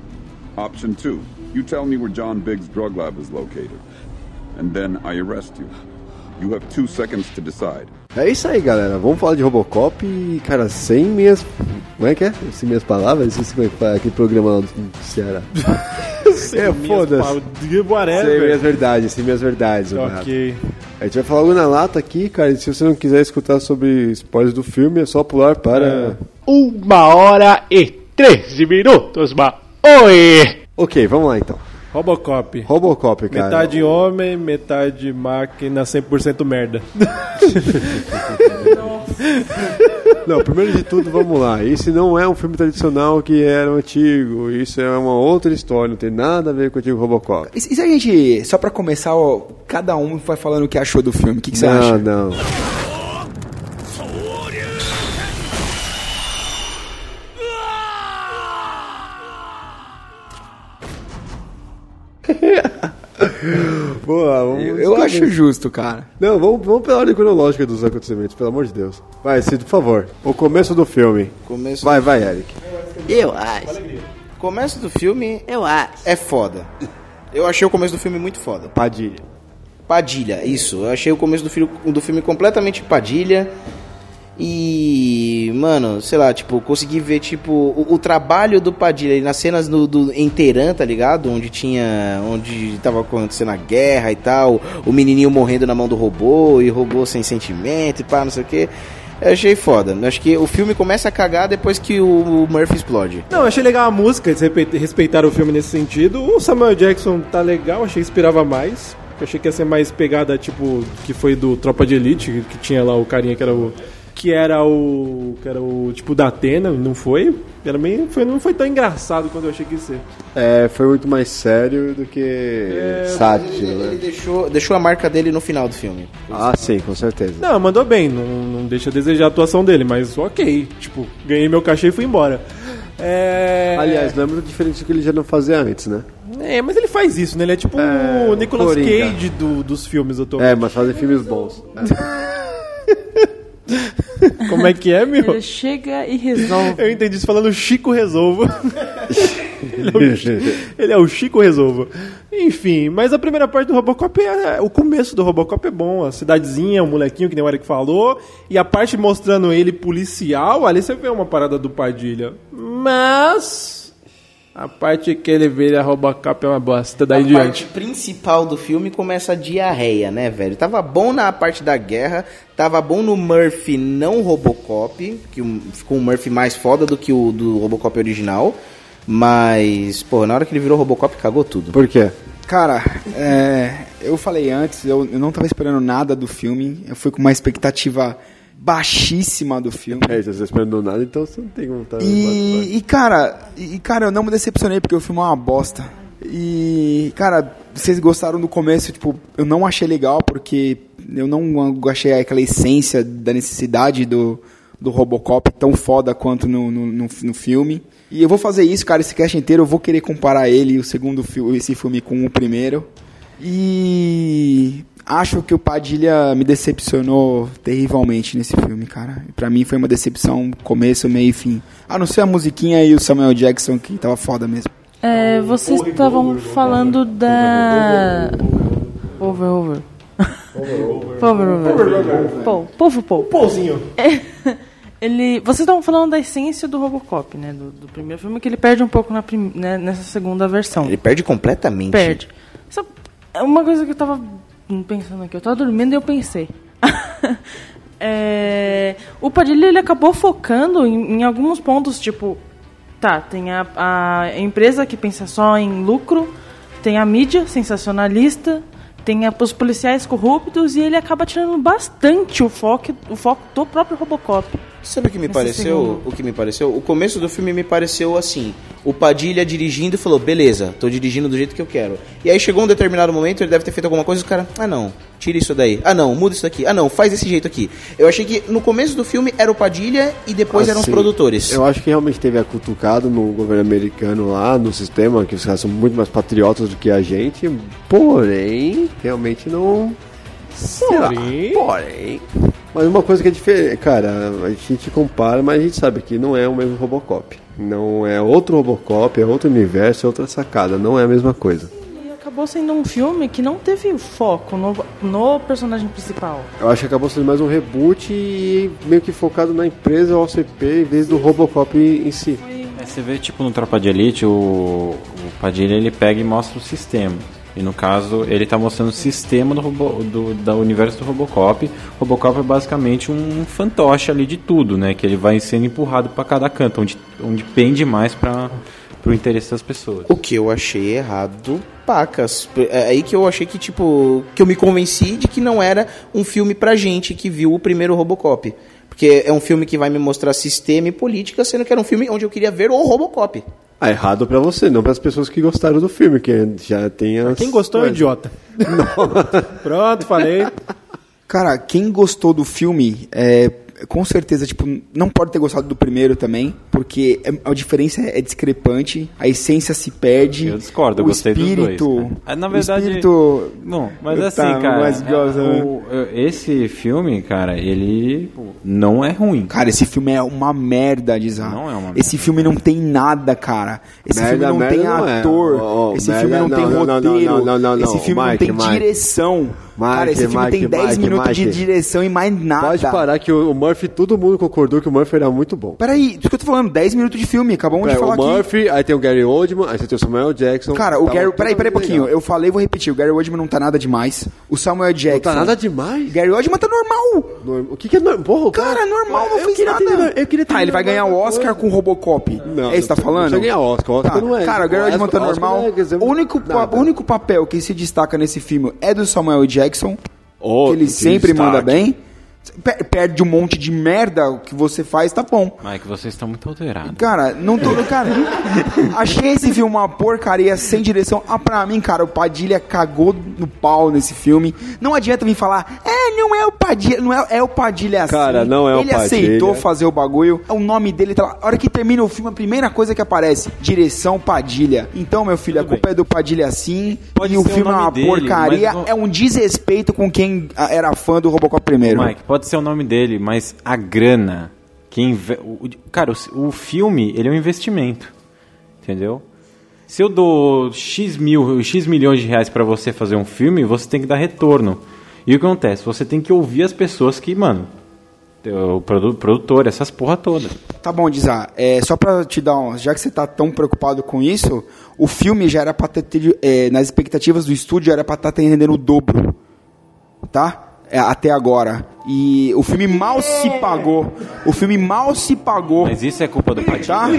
Option two You tell me where John Biggs' drug lab is located. And then I arrest you. You have two seconds to decide. É isso aí, galera. Vamos falar de Robocop e, cara, sem minhas. Como é que é? Sem minhas palavras? Não sei como é que aquele programa lá do Ceará. é, foda-se. Sem minhas verdades, sem minhas verdades. Ok. A gente vai falar algo na lata aqui, cara. E se você não quiser escutar sobre spoilers do filme, é só pular para. Uma hora e 13 minutos, ma. Oi! Ok, vamos lá então. Robocop. Robocop, cara. Metade homem, metade máquina, 100% merda. Não, primeiro de tudo, vamos lá. Esse não é um filme tradicional que era um antigo. Isso é uma outra história, não tem nada a ver com o antigo Robocop. E se a gente, só pra começar, ó, cada um vai falando o que achou do filme? O que, que você não, acha? não. Boa, vamos Eu, eu acho justo, cara. Não, vamos, vamos pela ordem cronológica dos acontecimentos, pelo amor de Deus. Vai, Cid, por favor. O começo do filme. Começo, Vai, vai, Eric. Eu acho. Começo do filme, eu acho. É foda. Eu achei o começo do filme muito foda. Padilha. Padilha, isso. Eu achei o começo do filme, do filme completamente Padilha. E, mano, sei lá, tipo, consegui ver, tipo, o, o trabalho do Padilha nas cenas do, em tá ligado? Onde tinha. Onde tava acontecendo a guerra e tal. O menininho morrendo na mão do robô e robô sem sentimento e pá, não sei o que. Eu achei foda. Acho que o filme começa a cagar depois que o, Murphy explode. Não, achei legal a música, eles respe- respeitaram o filme nesse sentido. O Samuel Jackson tá legal, achei que inspirava mais. Eu achei que ia ser mais pegada, tipo, que foi do Tropa de Elite, que tinha lá o carinha que era o. Que era o. Que era o tipo da Atena, não foi? Era meio, foi, não foi tão engraçado quanto eu achei que ia ser. É, foi muito mais sério do que sátiro, Ele, ele né? deixou, deixou a marca dele no final do filme. Ah, sim, com certeza. Não, mandou bem, não, não deixa a desejar a atuação dele, mas ok. Tipo, ganhei meu cachê e fui embora. É. Aliás, não é muito diferente do que ele já não fazia antes, né? É, mas ele faz isso, né? Ele é tipo É, o Nicolas Coringa. Cage do- dos filmes atualmente. É, mas fazem filmes bons. Como é que é, meu? Ele chega e resolve. Eu entendi isso falando Chico Resolvo. ele, é o, ele é o Chico Resolvo. Enfim, mas a primeira parte do Robocop é. O começo do Robocop é bom. A cidadezinha, o molequinho, que nem o Eric falou. E a parte mostrando ele policial, ali você vê uma parada do Padilha. Mas. A parte que ele vira Robocop é uma bosta. Daí a em diante. parte principal do filme começa a diarreia, né, velho? Tava bom na parte da guerra, tava bom no Murphy não Robocop, que ficou um Murphy mais foda do que o do Robocop original. Mas, pô, na hora que ele virou Robocop, cagou tudo. Por quê? Cara, é, eu falei antes, eu, eu não tava esperando nada do filme. Eu fui com uma expectativa baixíssima do filme. É, se você tá esperando nada, então você não tem como estar. E, e, cara, e cara, eu não me decepcionei porque o filme é uma bosta. E, cara, vocês gostaram do começo, tipo, eu não achei legal porque eu não achei aquela essência da necessidade do, do Robocop tão foda quanto no, no, no, no filme. E eu vou fazer isso, cara, esse cast inteiro, eu vou querer comparar ele, o segundo filme, esse filme com o primeiro. E acho que o Padilha me decepcionou terrivelmente nesse filme, cara. Pra mim foi uma decepção começo, meio e fim. A não ser a musiquinha e o Samuel Jackson, que tava foda mesmo. É, vocês estavam falando da. Over, over. Over, over. Pô, povo, povo. Pãozinho. Ele, vocês estavam falando da essência do Robocop, né? Do, do primeiro filme, que ele perde um pouco na prim- né, nessa segunda versão. Ele perde completamente. Perde. Só- é uma coisa que eu tava pensando aqui. Eu tava dormindo e eu pensei. É, o Padilha ele acabou focando em, em alguns pontos, tipo, tá, tem a, a empresa que pensa só em lucro, tem a mídia sensacionalista, tem a- os policiais corruptos e ele acaba tirando bastante o foco, o foco do próprio Robocop. Sabe o que me pareceu? segundo. O que me pareceu? O começo do filme me pareceu assim. O Padilha dirigindo e falou, beleza, tô dirigindo do jeito que eu quero. E aí chegou um determinado momento, ele deve ter feito alguma coisa e o cara, ah não, tira isso daí. Ah não, muda isso aqui. Ah não, faz desse jeito aqui. Eu achei que no começo do filme era o Padilha e depois eram os Assim, produtores. Eu acho que realmente teve a cutucado no governo americano lá, no sistema, que os caras são muito mais patriotas do que a gente. Porém, realmente não. sei lá, Porém? Mas uma coisa que é diferente, cara, a gente compara, mas a gente sabe que não é o mesmo Robocop. Não é outro Robocop, é outro universo, é outra sacada, não é a mesma coisa. E acabou sendo um filme que não teve foco no, no personagem principal. Eu acho que acabou sendo mais um reboot e meio que focado na empresa OCP em vez do Robocop em si. É, você vê, tipo, no Tropa de Elite, o, o Padilha, ele pega e mostra o sistema. E no caso, ele tá mostrando o sistema do, robo, do da universo do Robocop. Robocop é basicamente um fantoche ali de tudo, né? Que ele vai sendo empurrado para cada canto, onde, onde pende mais para pro interesse das pessoas. O que eu achei errado, pacas. É aí que eu achei que, tipo, que eu me convenci de que não era um filme pra gente que viu o primeiro Robocop. Porque é um filme que vai me mostrar sistema e política, sendo que era um filme onde eu queria ver o Robocop. Ah, errado pra você, não pras pessoas que gostaram do filme, que já tem as... Quem gostou é um idiota. Pronto, falei. Cara, quem gostou do filme, é, com certeza, tipo, não pode ter gostado do primeiro também, porque é- a diferença é discrepante, a essência se perde. Eu discordo, eu o gostei dos dois, espírito. Ah, na o verdade- espírito- Bom, mas Tá, assim, cara, mas gosta, né? o- esse filme, cara, ele não é ruim. Cara, esse filme é uma merda, Dizar. Não é uma merda. Esse filme não tem nada, cara. Esse Merda, filme não merda tem não é. ator. Ó, ó, esse merda, filme não, não, tem não, não, roteiro. não, não, não, não. Esse filme Mike, não tem Mike. direção. Cara, Mike, esse filme tem Mike, 10 Mike, minutos de direção e mais nada. Pode parar que o o Murphy, todo mundo concordou que o Murphy era muito bom. Peraí, isso que eu tô falando, 10 minutos de filme, acabamos de É, falar o aqui. Murphy, aí tem o Gary Oldman, aí você tem o Samuel Jackson. Cara, o Tava Gary. Peraí, peraí um pouquinho. Eu falei, vou repetir. O Gary Oldman não tá nada demais. O Samuel Jackson. Não tá nada demais. Gary Oldman tá normal. Norm- O que, que é normal? Porra, o Cara, normal, não fez nada. ter- eu queria ter tá, ele vai ganhar o Oscar coisa. com o Robocop. Não, é isso que tá não falando? precisa ganhar Oscar, Oscar Tá. não é. Cara, o Gary Oldman tá normal. não é, o, nada. o único papel que se destaca nesse filme é do Samuel Jackson. Oh, que ele sempre manda bem. Per- Perde um monte de merda, o que você faz tá bom. Mike, vocês estão muito alterados. Cara, não tô. Cara, achei esse filme uma porcaria sem direção. Ah, pra mim, cara, o Padilha cagou no pau nesse filme. Não adianta vir falar, é, não é o Padilha, não é, é o Padilha assim. Cara, não é o Ele Padilha. aceitou fazer o bagulho. O nome dele tá lá. A hora que termina o filme, a primeira coisa que aparece, direção Padilha. Então, meu filho, a culpa é do Padilha sim. Pode e o ser o filme é uma dele, porcaria. mas É um desrespeito com quem ah, era fã do Robocop primeiro. Mike, pode ser o nome dele, mas a grana. Que inve... o- cara, o, o filme, ele é um investimento. Entendeu? Se eu dou X mil, X milhões de reais pra você fazer um filme, você tem que dar retorno. E o que acontece? Você tem que ouvir as pessoas que, mano, o produ- produtor, essas porra toda. Tá bom, Dizar. É, só pra te dar um. Já que você tá tão preocupado com isso, o filme já era pra ter. é, nas expectativas do estúdio, era pra estar tá rendendo o dobro. Tá? É, até agora. E o filme mal se pagou. O filme mal se pagou. Mas isso é culpa do Padilha? Tá?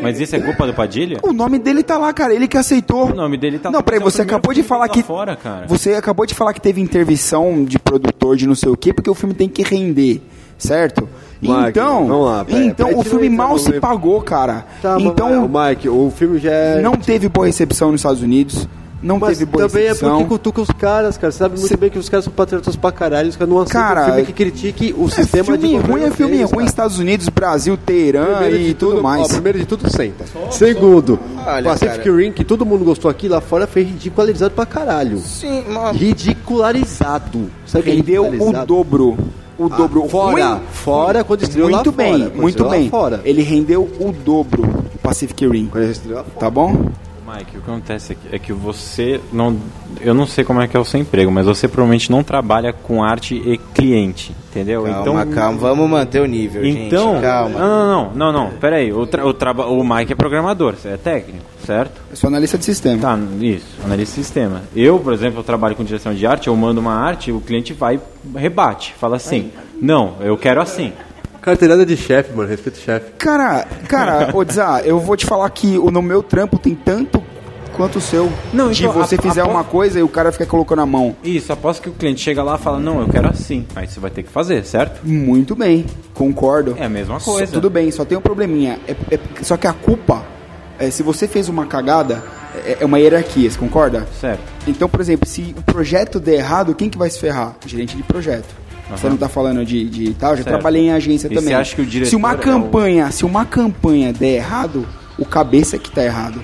Mas isso é culpa do Padilha? O nome dele tá lá, cara. Ele que aceitou. O nome dele tá Não, peraí, é você acabou de falar que. fora, cara. Você acabou de falar que teve intervenção de produtor de não sei o quê, porque o filme tem que render, certo? Mike, então, vamos lá, pera- então pera, o filme mal se pagou, cara. Tá, mas, então, o Mike, o filme já é... não teve boa recepção nos Estados Unidos. Não Mas teve boa também é recepção. porque cutuca os caras, cara. Você sabe muito Cê- bem que os caras são patriotas pra caralho. Os caras não aceitam Cara, um filme que critique o É sistema de filme governo ruim é filme deles, ruim cara. Estados Unidos, Brasil, Teherã Primeiro e de tudo, mais. Ó, primeiro de tudo, senta. Segundo, Olha, Pacific cara. Rim, que todo mundo gostou aqui, lá fora foi ridicularizado pra caralho. Sim, mano. Ridicularizado. Sabe o que é Rendeu o dobro. O dobro. Ah, fora, Ruim, fora quando estreou Muito lá bem, fora, muito bem. fora. Ele rendeu o dobro Pacific Rim. Quando estreou lá fora. Tá bom? Mike, o que acontece é que, é que você não. Eu não sei como é que é o seu emprego, mas você provavelmente não trabalha com arte e cliente, entendeu? Calma, calma, vamos manter o nível, Então. gente. Calma. Não, não, não, não, não. Pera aí. O, tra, o, traba, o Mike é programador, você é técnico, certo? Eu sou analista de sistema. Tá, isso, analista de sistema. Eu, por exemplo, eu trabalho com direção de arte, eu mando uma arte, o cliente vai rebate, fala assim: "Não, eu quero assim". Carteirada de chefe, mano. Respeito o chefe. Cara, cara, ô Dza, eu vou te falar que o- no meu trampo tem tanto quanto o seu. Não, de então, você a- fizer a- uma coisa e o cara fica colocando a mão. Isso, após que o cliente chega lá e fala, não, eu quero assim. Aí você vai ter que fazer, certo? Muito bem, concordo. É a mesma Só- coisa. tudo bem, só tem um probleminha. É, é- só que a culpa, é, se você fez uma cagada, é, é uma hierarquia, você concorda? Certo. Então, por exemplo, se o projeto der errado, quem que vai se ferrar? O gerente de projeto. Você não tá falando de, de tal, já Certo. trabalhei em agência E também. você acha que o diretor se uma é o- campanha, se uma campanha der errado, o cabeça é que tá errado.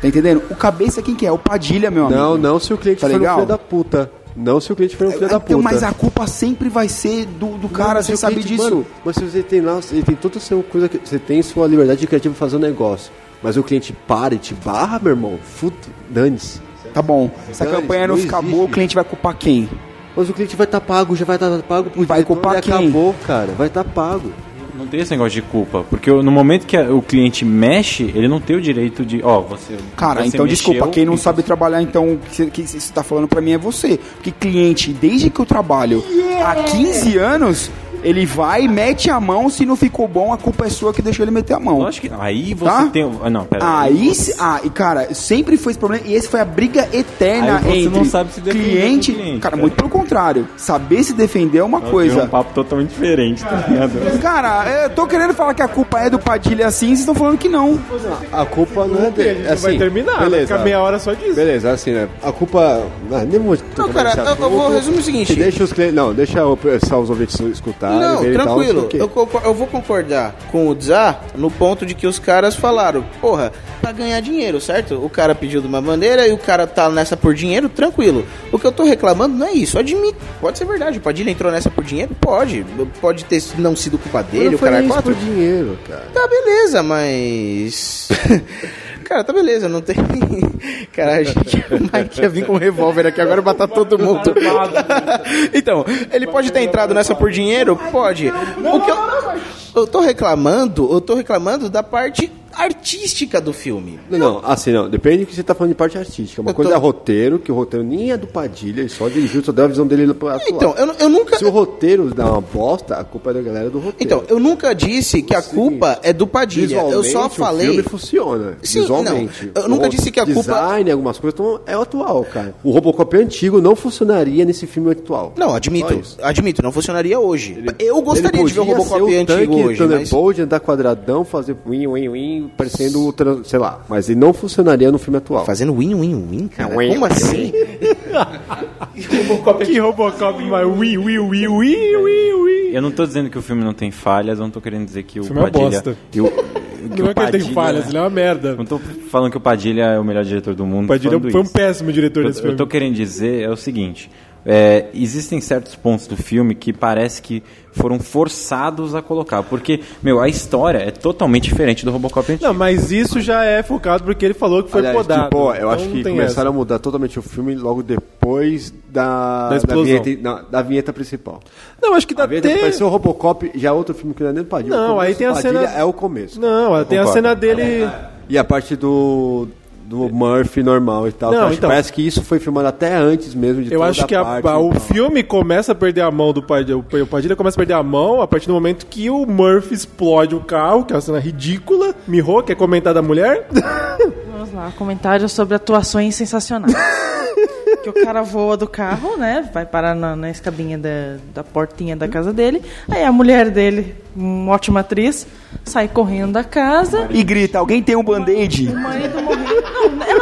Tá entendendo? O cabeça quem que é? O Padilha, meu amigo. Não, não se o cliente Tá for um legal? filho da puta. Não se o cliente for um filho da Então, puta. mas a culpa sempre vai ser do, do cara, Não, você o sabe cliente- disso. mano, mas se você tem lá, você tem toda a sua coisa, que- você tem sua liberdade de criativa fazer um negócio. Mas o cliente para e te barra, meu irmão, futa, dane-se. Tá bom. Se a campanha não não ficar boa, o cliente vai culpar quem? Mas o cliente vai estar pago, já vai estar pago pro Vai culpar quem? acabou, cara. Vai estar pago. Não tem esse negócio de culpa. Porque no momento que o cliente mexe, ele não tem o direito de. Ó, você. Cara, você então mexeu, desculpa, quem não sabe trabalhar, então, o que, que você tá falando pra mim é você. Porque cliente, desde que eu trabalho há 15 anos, ele vai, mete a mão, se não ficou bom, a culpa é sua que deixou ele meter a mão. Lógico que. Aí você Tá? tem. o- Ah, não, pera Aí, se- ah, e cara, sempre foi esse problema, e esse foi a briga eterna Aí você entre não sabe se defender cliente, cliente, cara, cara. muito pelo contrário, saber se defender é uma Tem coisa. um papo totalmente diferente, tá ligado? Cara, eu tô querendo falar que a culpa é do Padilha assim, vocês estão falando que não. A culpa não é dele. É não vai assim, terminar, vai beleza. ficar meia hora só disso. Beleza, assim, né? A culpa. Ah, nem vou Não, cara, eu- eu vou resumir o seguinte. Deixa os clientes. Não, deixa o pessoal, os ouvintes escutarem. Não, tal, tranquilo. quê. eu, eu vou concordar com o Zá no ponto de que os caras falaram, porra, pra ganhar dinheiro, certo? O cara pediu de uma maneira e o cara tá nessa por dinheiro, tranquilo. O que eu tô reclamando não é isso, admito. Pode ser verdade, o Padilha entrou nessa por dinheiro? Pode. Pode ter não sido culpa dele, Não o foi cara é quatro. por dinheiro, cara. Tá, beleza, mas. Cara, tá beleza, não tem. Cara, a gente, o Mike ia vir com um revólver aqui agora e matar todo mundo. então, ele pode ter entrado nessa por dinheiro? Pode. O que eu, eu tô reclamando, eu tô reclamando da parte artística do filme. Não, não, assim, não. Depende do que você tá falando de parte artística. Uma Eu coisa tô- é roteiro, que o roteiro nem é do Padilha, ele só dirigiu, só deu a visão dele pra atuar. Então, eu, eu nunca. Se o roteiro dá uma bosta, a culpa é da galera do roteiro. Então, eu nunca disse que a culpa é do Padilha. Eu só falei. O filme funciona. Sim, visualmente. não, eu nunca O disse que a culpa- Design, algumas coisas, então, é o atual, cara. O Robocop antigo não funcionaria nesse filme atual. Não, admito. Admito, não funcionaria hoje. eu Ele gostaria de ver o podia Robocop ser antigo tanque hoje. Mas... Thunderbolt, andar quadradão, fazer win, win, win, parecendo o sei lá. Mas ele não funcionaria no filme atual. Fazendo win-win-win, cara. Win, Como win. assim? Que Robocop, mas ui, ui, ui, ui, ui, ui. Eu não tô dizendo que o filme não tem falhas, eu não tô querendo dizer que o, filme é Padilha. bosta. e o- que Não o é que ele tem falhas, ele é uma merda. Não tô falando que o Padilha é o melhor diretor do mundo. O Padilha foi um péssimo diretor Eu, desse eu filme. tô querendo dizer é o seguinte: é, existem certos pontos do filme que parece que foram forçados a colocar. Porque, meu, a história é totalmente diferente do Robocop antigo. Não, mas isso já é focado porque ele falou que foi Aliás, podado. tipo, eu Então acho que tem começaram a mudar totalmente o filme logo depois da, Da explosão. vinheta, não, da vinheta principal. essa. Não, acho que dá A vinheta até... que apareceu o Robocop, já é outro filme que não é nem do Padilha. Não, aí tem a Padilha cena- é o começo. Não, tem a cena dele... E a parte do, do Murphy normal e tal. Não, acho- então- parece que isso foi filmado até antes mesmo de Eu toda acho que a- parte a- o tal. filme começa a perder a mão do Padilha. O Padilha começa a perder a mão a partir do momento que o Murphy explode o carro, que é uma cena ridícula. Miho, quer comentar da mulher? Vamos lá, comentário sobre atuações sensacionais. que o cara voa do carro, né? Vai parar na, na escadinha da, da portinha da casa dele. Aí a mulher dele, uma ótima atriz, sai correndo da casa. E grita, alguém tem um band-aid? O marido morreu.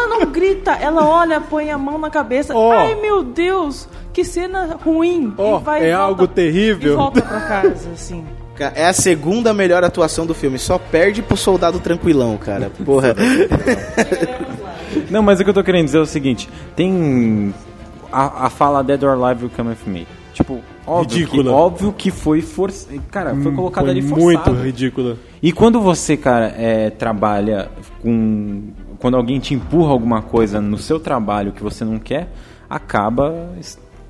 Não, ela não grita, ela olha, põe a mão na cabeça. Ó. Ai, meu Deus, que cena ruim. E vai é volta- algo terrível. E volta pra casa, assim. É a segunda melhor atuação do filme. Só perde pro soldado tranquilão, cara. Porra. Não, mas o que eu tô querendo dizer é o seguinte: tem a, a fala Dead or Alive Will Come With Me. Tipo, óbvio, que, Ridícula. óbvio que foi forçado. Cara, foi colocado Foi ali forçado. muito ridícula. E quando você, cara, é, trabalha com. Quando alguém te empurra alguma coisa no seu trabalho que você não quer, acaba.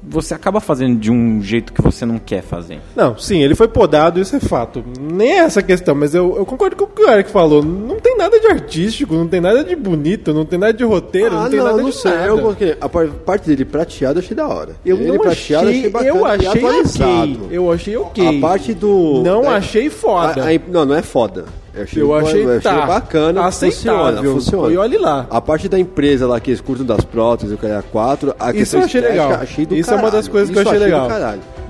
Você acaba fazendo de um jeito que você não quer fazer. Não, sim, ele foi podado, isso é fato. Nem é essa questão, mas eu, eu concordo com o que o Eric falou. Não tem nada de artístico, não tem nada de bonito, não tem nada de roteiro, Ah, não tem não, nada não de sei. nada. Eu gostei. A par- parte dele prateado eu achei da hora. Eu ele não prateado achei, bacana eu achei ok. Eu achei ok. A parte do. Não da- achei foda. A- a- não, não é foda. Achei, Eu achei, eu tá, bacana. aceitável. Funciona, funciona. E olhe lá. A parte da empresa lá que eles curtem das próteses, o cara 4, a Isso eu achei estética, legal. achei do Isso é uma caralho. das coisas que eu Isso achei do legal.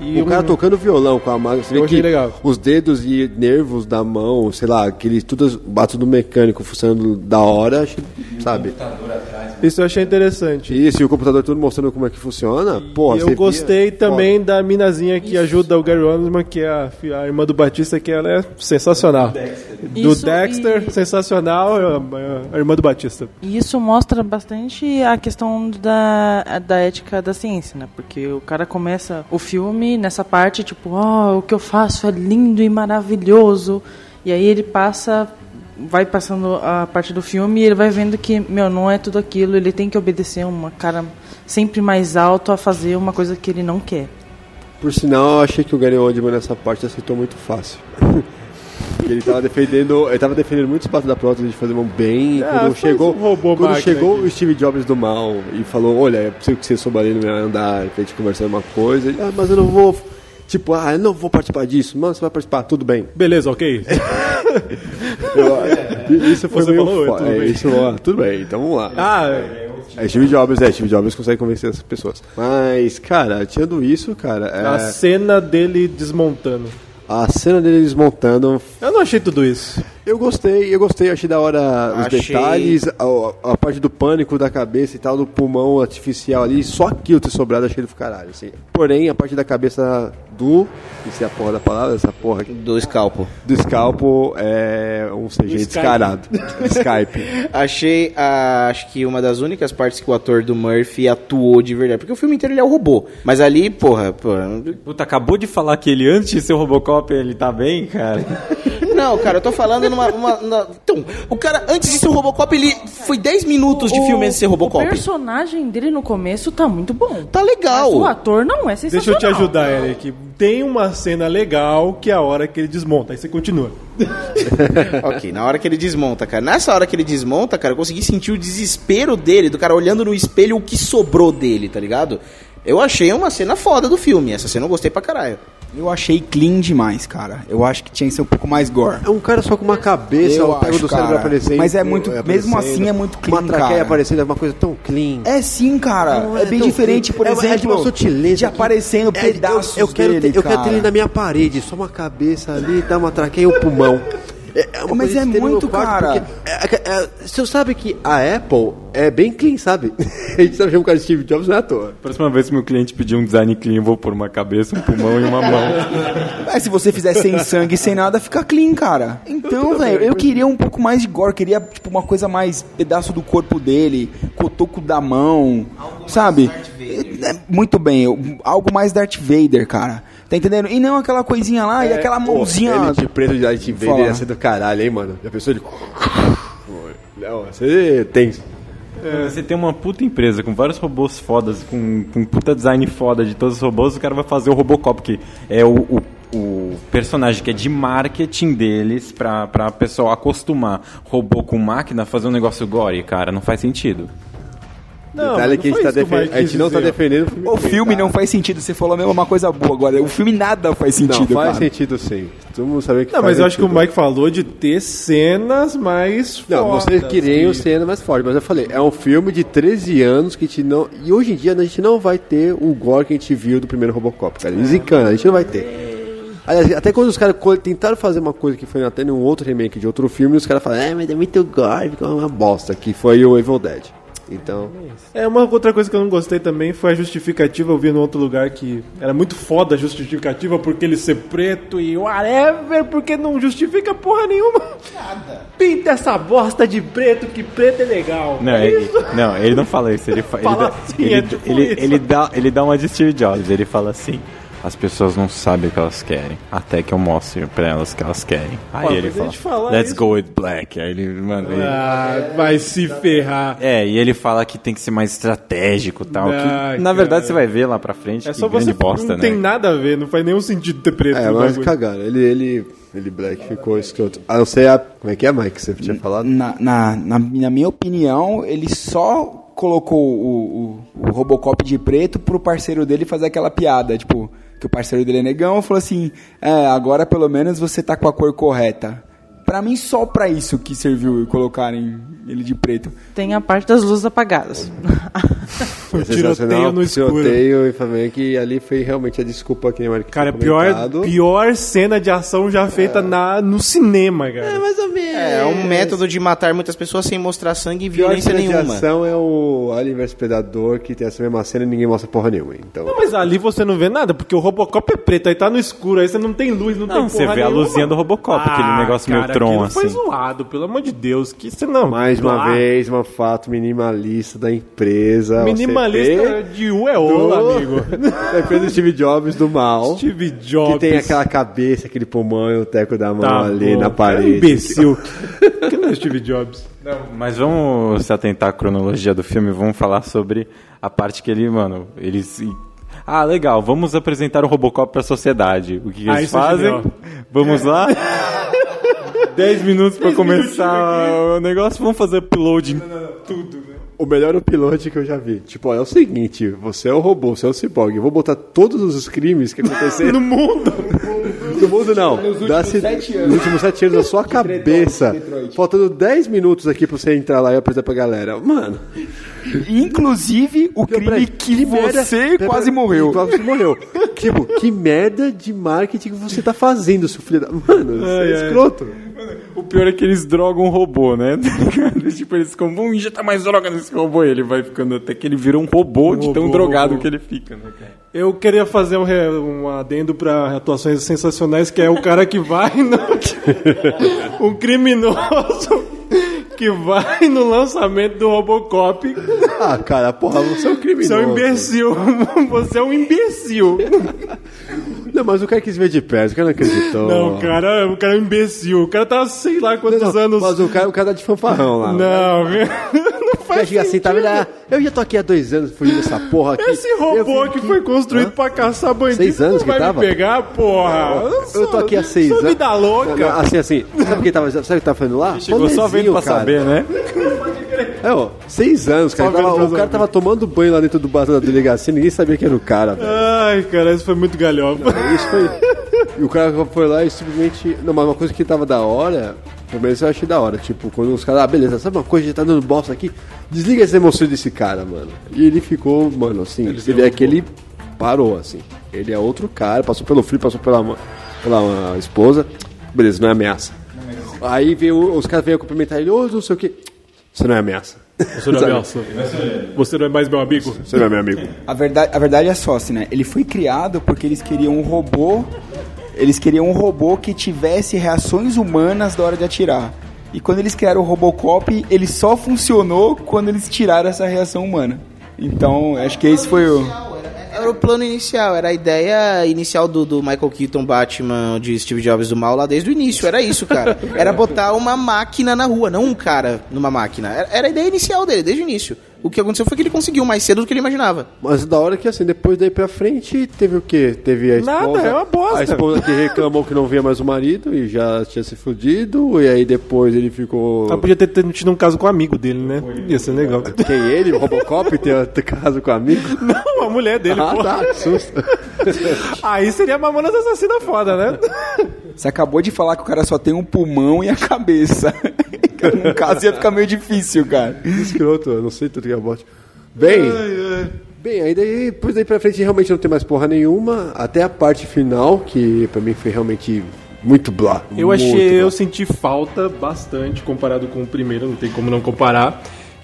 E o cara tocando violão com a mão, você vê Eu achei que legal. os dedos e nervos da mão, sei lá, aqueles tudo bato do mecânico funcionando da hora, sabe? Isso eu achei interessante. Isso, e o computador tudo mostrando como é que funciona. Porra, E você eu gostei via- também da minazinha que ajuda o Gary Oldman, que é a, a irmã do Batista, que ela é sensacional. Do Isso, Dexter, e- sensacional, a, a irmã do Batista. E isso mostra bastante a questão da, da ética da ciência, né? Porque o cara começa o filme nessa parte, tipo, ó, o que eu faço é lindo e maravilhoso. E aí ele passa, vai passando a parte do filme e ele vai vendo que, meu, não é tudo aquilo. Ele tem que obedecer uma cara sempre mais alto a fazer uma coisa que ele não quer. Por sinal, eu achei que o Gary Oldman nessa parte aceitou muito fácil. ele tava defendendo, ele tava defendendo muito espaço da prótese de fazer um bem. Ah, quando chegou, robô quando chegou aqui. o Steve Jobs do mal e falou: Olha, é possível que você souba ali no meu andar, pra gente conversar uma coisa. Ele, ah, mas eu não vou. Tipo, ah, eu não vou participar disso. Mano, você vai participar, tudo bem. Beleza, ok? Eu- isso foi Você meio falou, fo- tudo é, bem. isso, ó, tudo bem, então vamos lá. ah, É Steve Jobs, é, Steve Jobs consegue convencer essas pessoas. Mas, cara, tirando isso, cara, é, a cena dele desmontando. A cena dele desmontando Eu não achei tudo isso. Eu gostei, eu gostei, achei da hora os Achei- detalhes, a, a parte do pânico da cabeça e tal, do pulmão artificial ali, só aquilo ter sobrado, achei do caralho, assim. Porém, a parte da cabeça do, isso é a porra da palavra, essa porra aqui, Do escalpo. do escalpo é um CG Skype. descarado. Skype. Achei, ah, acho que uma das únicas partes que o ator do Murphy atuou de verdade. Porque o filme inteiro ele é o robô. Mas ali, porra, porra. Puta, acabou de falar que ele, antes de ser o Robocop, ele tá bem, cara. Não, cara, eu tô falando numa. uma- na- Então, o cara, antes de ser o Robocop, ele foi 10 minutos de filme antes de ser O Robocop. personagem dele no começo tá muito bom. Tá legal. Mas o ator não é Deixa eu sensacional. te ajudar, Eric. Tem uma cena legal que é a hora que ele desmonta. Aí você continua. ok, na hora que ele desmonta, cara. Nessa hora que ele desmonta, cara, eu consegui sentir o desespero dele, do cara olhando no espelho o que sobrou dele, tá ligado? Eu achei uma cena foda do filme. Essa cena eu gostei pra caralho. Eu achei clean demais, cara. Eu acho que tinha que ser um pouco mais gore. É um cara só com uma cabeça, Eu o pego do cérebro cara. aparecendo. Mas é muito- é, mesmo assim é muito clean, Uma traqueia cara. aparecendo, é uma coisa tão clean. É sim, cara. Não é, é bem diferente, por clean. É uma- é de exemplo, uma sutileza de que- aparecendo É, eu- pedaços eu, quero dele, ter, eu quero ter cara. ele na minha parede, só uma cabeça ali, dá uma traqueia e um pulmão. É, é uma Mas coisa é muito, cara. porque é- é- é- Você sabe que a Apple é bem clean, sabe? A gente tá chamando o cara de Steve Jobs não é à toa. Próxima vez que meu cliente pedir um design clean, eu vou pôr uma cabeça, um pulmão e uma mão. Mas se você fizer sem sangue e sem nada, fica clean, cara. Então, velho, eu queria um pouco mais de gore. Queria, tipo, uma coisa mais pedaço do corpo dele, cotoco da mão, sabe? É, Muito bem, eu- algo mais Darth Vader, cara. Tá entendendo? E não aquela coisinha lá e aquela Pô, mãozinha. Ele de preto de Darth Vader ia ser do caralho, hein, mano? Já pensou ele... Não, você tem... É, Você tem uma puta empresa com vários robôs fodas, com, com puta design foda de todos os robôs, o cara vai fazer o Robocop, que é o, o, o personagem que é de marketing deles pra, pra pessoa acostumar robô com máquina a fazer um negócio gore, cara, não faz sentido. Não, Detalhe não que a gente, tá a gente não tá dizer. defendendo o filme. O filme cara. não faz sentido. Você falou mesmo uma coisa boa agora. O filme nada faz Não, sentido, faz cara. sentido sim. Todo mundo sabe que Não, faz mas eu acho que o. Mike falou de ter cenas mais Não, fodas. vocês queriam que- cena mais forte, mas eu falei, é um filme de 13 anos que a gente não. E hoje em dia a gente não vai ter o gore que a gente viu do primeiro Robocop, cara. Zicana, a gente não vai ter. Aliás, até quando os caras tentaram fazer uma coisa que foi até num outro remake de outro filme, os caras falaram, é, mas é muito gore, ficou uma bosta, que foi o Evil Dead. Então. É, uma outra coisa que eu não gostei também foi a justificativa. Eu vi em outro lugar que era muito foda a justificativa porque ele ser preto e whatever, porque não justifica porra nenhuma. Nada. Pinta essa bosta de preto, que preto é legal. Não, é ele, isso. não, ele não fala isso, ele, fa- ele, Fala dá, assim, ele, é tipo ele, isso. ele dá, ele dá uma de Steve Jobs, ele fala assim. As pessoas não sabem o que elas querem, até que eu mostre pra elas o que elas querem. Aí Pô, ele fala, let's isso- go with black. Aí ele, mano, ele- Ah, vai se ferrar. É, e ele fala que tem que ser mais estratégico e tal. que, Ai, na verdade, você vai ver lá pra frente É que só grande você. bosta, não né? tem nada a ver, não faz nenhum sentido ter preto É, mas cagaram. Ele, ele, ele Black ficou escroto. A não ser a. Como é que é, Mike? que Você tinha falado? Na, na, na, na minha opinião, ele só colocou o, o, o Robocop de preto pro parceiro dele fazer aquela piada, tipo, que o parceiro dele é negão, falou assim, é, agora pelo menos você tá com a cor correta. Pra mim, só pra isso que serviu colocarem ele de preto. Tem a parte das luzes apagadas. É tiroteio no escuro. Tiroteio e também que ali foi realmente a desculpa que nem o Cara, pior, pior cena de ação já feita na, no cinema, cara. Mais ou menos. É, um método de matar muitas pessoas sem mostrar sangue e Pior violência cena de nenhuma. ação é o Alien vs Predador, que tem essa mesma cena e ninguém mostra porra nenhuma. Então, Não, mas ali você não vê nada, porque o Robocop é preto, aí tá no escuro, aí você não tem luz, não, tem Não, porra você vê a nenhuma. luzinha do Robocop, aquele negócio meio cara, Tron, aquilo foi assim. zoado, pelo amor de Deus, que você não... mais uma Ah, vez, uma fato minimalista da empresa. Minimalista OCP, de U é ola, do- amigo. da empresa do Steve Jobs do mal. Steve Jobs. Que tem aquela cabeça, aquele pulmão e o teco da mão Tá ali bom, na parede. imbecil. que não é Steve Jobs? Mas vamos se atentar à cronologia do filme, vamos falar sobre a parte que ele, mano, eles. Ah, legal, vamos apresentar o Robocop pra sociedade. O que, que Ah, eles é fazem? genial. vamos lá? 10 minutos pra começar o negócio, vamos fazer upload em tudo, né? O melhor upload que eu já vi. Tipo, ó, é o seguinte: você é o robô, você é o ciborgue. Eu vou botar todos os crimes que aconteceram. No mundo! No mundo não. Da ci- sete anos. Nos últimos sete anos, na sua cabeça. Detroit. Faltando 10 minutos aqui pra você entrar lá e apresentar pra galera. Mano. Inclusive, o crime que você quase morreu. Quase morreu. tipo, que merda de marketing que você tá fazendo, seu filho da. Mano, você Ai, é ai. escroto. O pior é que eles drogam o robô, né? Tipo, eles ficam, vamos injetar mais droga nesse robô. E ele vai ficando até que ele vira um robô de tão robô, drogado robô. que ele fica, né, cara? Eu queria fazer um, re- um adendo pra atuações sensacionais, que é o cara que vai no... um criminoso que vai no lançamento do Robocop. Ah, cara, porra, você é um criminoso. Você é um imbecil. Você é um imbecil. Não, mas o cara quis ver de perto, o cara não acreditou. Não, cara, o cara é um imbecil. O cara tá sei lá quantos Não, não, anos. Mas o cara, o cara tá de fanfarrão lá. Não, Vai faz chegar assim, tá vendo? Ah, Eu já tô aqui há dois anos fugindo dessa porra aqui. Esse Eu robô que foi construído Hã? pra caçar bandido Seis anos não que vai tava? me pegar, porra. Eu tô aqui há seis anos. vida louca. Não, Assim, assim, sabe o que tava, sabe que tava fazendo lá? Chegou só vendo pra cara. saber, né? É, ó, seis anos, cara. Tava- o cara tava tomando banho lá dentro do bar da delegacia, ninguém sabia que era o cara, velho. Ai, cara, isso foi muito galhofa. Isso foi. E o cara foi lá e simplesmente. Não, mas uma coisa que tava da hora. Pelo menos eu achei da hora. Tipo, quando os caras. Ah, beleza, sabe uma coisa? Já tá dando bosta aqui. Desliga essa emoção desse cara, mano. E ele ficou, mano, assim. você vê que ele parou, assim. Ele é outro cara, passou pelo frio, passou pela, pela ah, esposa. Beleza, não é ameaça. Aí veio, os caras veio cumprimentar ele, ô, não sei o que. Você não é ameaça. Você não é ameaça. Você não é mais meu amigo. Você não é meu amigo. A verdade, a verdade é só, assim, né? Ele foi criado porque eles queriam um robô. Eles queriam um robô que tivesse reações humanas na hora de atirar. E quando eles criaram o Robocop, ele só funcionou quando eles tiraram essa reação humana. Então, acho que esse foi o. Era o plano inicial, era a ideia inicial do, do Michael Keaton Batman de Steve Jobs do mal lá desde o início. Era isso, cara. Era botar uma máquina na rua, não um cara numa máquina. Era, era a ideia inicial dele, desde o início. O que aconteceu foi que ele conseguiu mais cedo do que ele imaginava. Mas da hora que assim, depois daí pra frente, teve o quê? Teve a Nada, esposa. é uma bosta. A esposa que reclamou que não via mais o marido e já tinha se fudido. E aí depois ele ficou. Ah, podia ter tido um caso com um amigo dele, né? Ia ser legal. Quem ele? O Robocop ter, ter caso com o amigo? Não, a mulher dele, Ah, pô. tá, que susto. Aí seria Mamonas Assassina foda, né? Você acabou de falar que o cara só tem um pulmão e a cabeça. no caso ia ficar meio difícil, cara. Escroto, eu não sei tudo que é bote. Bem, bem, aí daí, depois daí pra frente realmente não tem mais porra nenhuma. Até a parte final, que pra mim foi realmente muito blá. Eu muito achei, blá. eu senti falta bastante comparado com o primeiro, não tem como não comparar.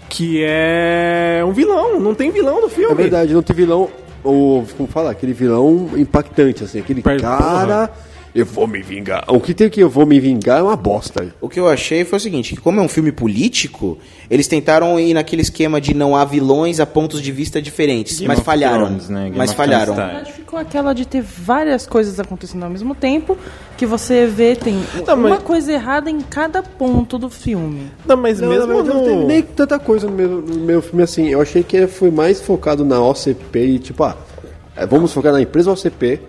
Que é um vilão, não tem vilão no filme. É verdade, não tem vilão, ou como fala, aquele vilão impactante, assim, aquele Per- cara, eu vou me vingar. O que tem que eu vou me vingar é uma bosta. O que eu achei foi o seguinte, que como é um filme político, eles tentaram ir naquele esquema de não há vilões a pontos de vista diferentes, Game mas of falharam. Thrones, né? Game Mas falharam. Na verdade, ficou aquela de ter várias coisas acontecendo ao mesmo tempo, que você vê tem Não, uma mas- coisa errada em cada ponto do filme. Não, mas Não, mesmo não no... teve nem tanta coisa no meu, no meu filme assim. Eu achei que ele foi mais focado na OCP e tipo, ah, é, vamos focar na empresa OCP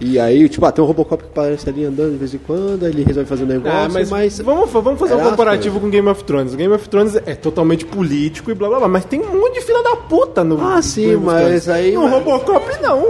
E aí, tipo, ah, tem um Robocop que aparece ali andando de vez em quando, aí ele resolve fazer um negócio, Ah, mas, mas... vamos, vamos fazer um comparativo com Game of Thrones. Game of Thrones é totalmente político e blá blá blá, mas tem um monte de filha da puta no. Ah, sim, mas aí- No Robocop não.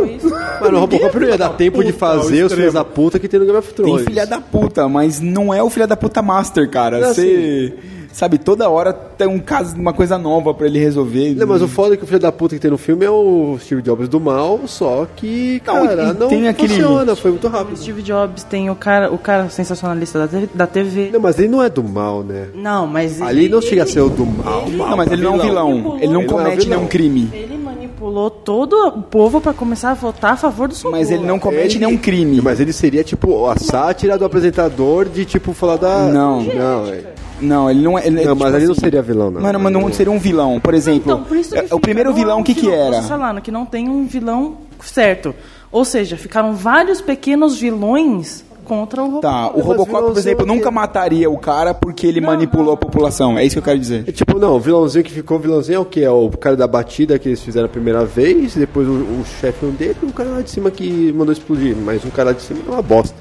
Mano, o Robocop não ia dar da tempo de puta fazer os filhos da puta que tem no Game of Tem Thrones. filha da puta, mas não é o filha da puta master, cara. Você. Sabe, toda hora tem um caso, uma coisa nova pra ele resolver. Não, mas o foda é que o filho da puta que tem no filme é o Steve Jobs do mal, só que, cara, e não tem aquele- funciona, foi muito O rápido. Steve Jobs tem o cara, o cara sensacionalista da, te- da TV. Não, mas ele não é do mal, né? Não, mas Ali ele, não chega a ser o do mal. Não, mas ele não é um vilão. Ele não Ele não é um comete vilão. nenhum crime. ele manipulou todo o povo pra começar a votar a favor do Socorro. Mas ele não comete Ele- nenhum crime. Mas ele seria, tipo, a sátira do apresentador de, tipo, falar da... Não. Não, é. Não, ele não é. Ele é, Não, tipo mas não assim, seria vilão, não. Mano, mas não seria um vilão. Por exemplo, Então, por isso que é- o primeiro não é vilão, o que que vilão, era? Tô falando que não tem um vilão certo. Ou seja, ficaram vários pequenos vilões contra o Robocop. Tá, o Mas Robocop, por exemplo, que- nunca mataria o cara porque ele manipulou a população. É isso que eu quero dizer. É tipo, não, o vilãozinho que ficou vilãozinho é o que? É o cara da batida que eles fizeram a primeira vez, depois o, o chefe dele e o cara lá de cima que mandou explodir. Mas um cara lá de cima é uma bosta.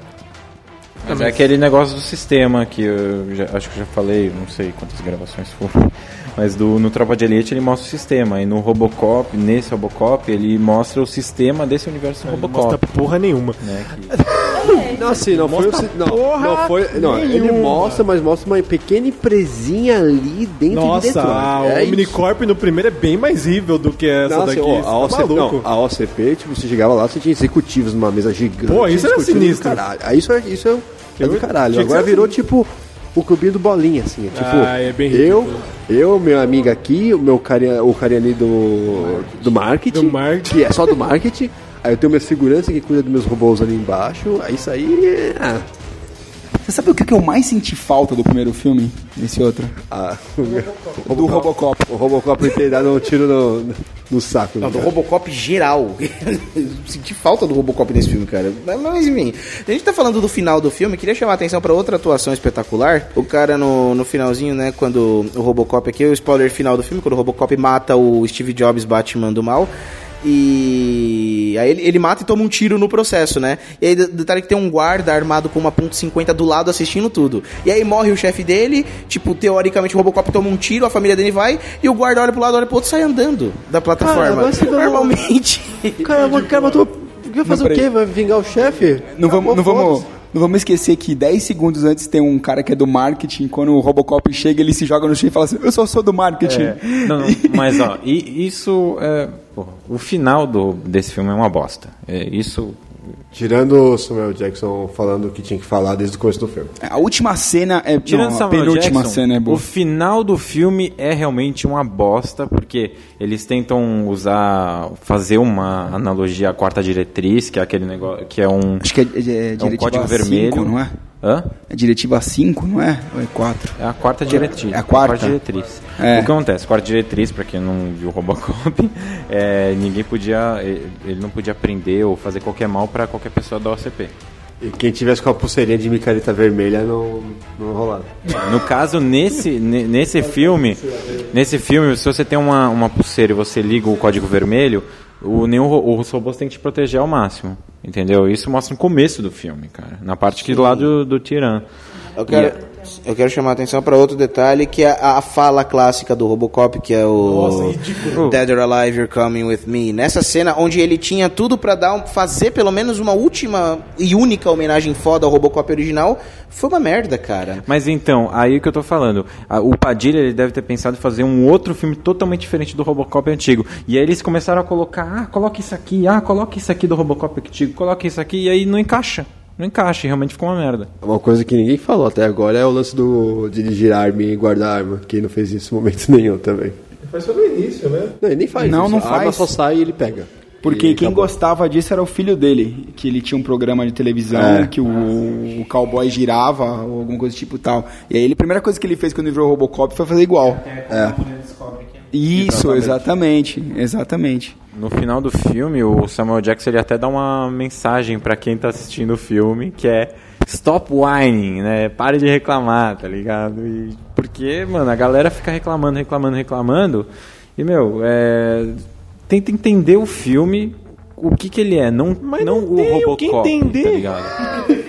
Mas é aquele negócio do sistema que eu já- acho que eu já falei, não sei quantas gravações foram. Mas do, no Tropa de Elite ele mostra o sistema. E no Robocop, nesse Robocop, ele mostra o sistema desse universo Não Robocop. mostra porra nenhuma. né, que- Não, assim, não foi o não, porra não foi, não, ele nenhuma. mostra, mas mostra uma pequena empresinha ali dentro de Nossa, Detroit. a É. Omnicorp no primeiro é bem mais evil do que essa Não, daqui. assim, ó, Você a, tá OCP, não, a OCP, tipo, você chegava lá, você tinha executivos numa mesa gigante. Pô, isso era sinistro. Caralho. Isso é, isso é, é do caralho. Agora virou assim. tipo o clubinho do bolinha, assim. é Tipo, Ah, é bem eu, ridículo. eu, meu amigo aqui, o meu carinha, o carinha ali do, do marketing, Do marketing. que é só do marketing. Aí eu tenho minha segurança que cuida dos meus robôs ali embaixo. Aí isso aí. Ah, Você sabe o que que eu mais senti falta do primeiro filme? Nesse outro? ah, Do Robocop. o Robocop ter dado um tiro no, no saco. Não, do do cara. Robocop geral. Senti falta do Robocop nesse filme, cara. Mas, mas, enfim, a gente tá falando do final do filme, queria chamar a atenção pra outra atuação espetacular. O cara no, no finalzinho, né, quando o Robocop aqui, o spoiler final do filme, quando o Robocop mata o Steve Jobs Batman do mal. E aí ele, ele mata e toma um tiro no processo, né? E aí detalhe que tem um guarda armado com uma ponto .50 do lado assistindo tudo. E aí morre o chefe dele, tipo, teoricamente o Robocop toma um tiro, a família dele vai, e o guarda olha pro lado, olha pro outro e sai andando da plataforma. não- Normalmente. O cara, o cara matou. Vai fazer o quê? Vai vingar o chefe? Não vamos, não, vamos. Não vamos esquecer que 10 segundos antes tem um cara que é do marketing. Quando o Robocop chega, ele se joga no chão e fala assim: Eu só sou do marketing. É, não, não, mas ó, e isso é. o final do, desse filme é uma bosta. É, isso. Tirando o Samuel Jackson falando o que tinha que falar desde o começo do filme. A última cena é. Tirando não, a Samuel penúltima Jackson, cena é boa. o final do filme é realmente uma bosta, porque eles tentam usar, fazer uma analogia à quarta diretriz, que é aquele negócio, que é um, Acho que é, é, é é um código 5, vermelho. não é? Hã? É diretiva 5, não é? Ou é 4? É a quarta diretriz. É a quarta? diretriz. É. O que acontece? Quarta diretriz, pra quem não viu Robocop, é, ninguém podia. Ele não podia prender ou fazer qualquer mal pra qualquer pessoa da OCP. E quem tivesse com a pulseirinha de micareta vermelha não, não rolava. No caso, nesse, ne- nesse filme, nesse filme, se você tem uma, uma pulseira e você liga o código vermelho, o, nenhum, os robôs têm que te proteger ao máximo. Entendeu? Isso mostra no começo do filme, cara. Na parte que lá do, do Tiran. Eu quero, eu quero chamar a atenção para outro detalhe, que é a, a fala clássica do Robocop, que é o Dead or Alive, You're Coming With Me. Nessa cena onde ele tinha tudo para dar um- fazer pelo menos uma última e única homenagem foda ao Robocop original, foi uma merda, cara. Mas então, aí que eu tô falando. A- O Padilha ele deve ter pensado em fazer um outro filme totalmente diferente do Robocop antigo. E aí eles começaram a colocar, ah, coloca isso aqui, ah, coloca isso aqui do Robocop antigo, coloca isso aqui, e aí não encaixa. Não encaixa, e realmente ficou uma merda. Uma coisa que ninguém falou até agora é o lance do dirigir arma e guardar arma. Quem não fez isso em momento nenhum também. Mas foi no início, né? Não, ele nem faz Não, isso. não a arma faz. só sai e ele pega. Porque E quem acabou. gostava disso era o filho dele, que ele tinha um programa de televisão É. que o, o cowboy girava ou alguma coisa do tipo tal. E aí ele, a primeira coisa que ele fez quando ele virou Robocop foi fazer igual. É. Isso, exatamente, exatamente. No final do filme, o Samuel Jackson ele até dá uma mensagem pra quem tá assistindo o filme, que é Stop whining, né? Pare de reclamar, tá ligado? E porque, mano, a galera fica reclamando, reclamando, reclamando. E, meu, é... tenta entender o filme, o que que ele é, não, Mas não, não o tem o Robocop, que entender. tá ligado?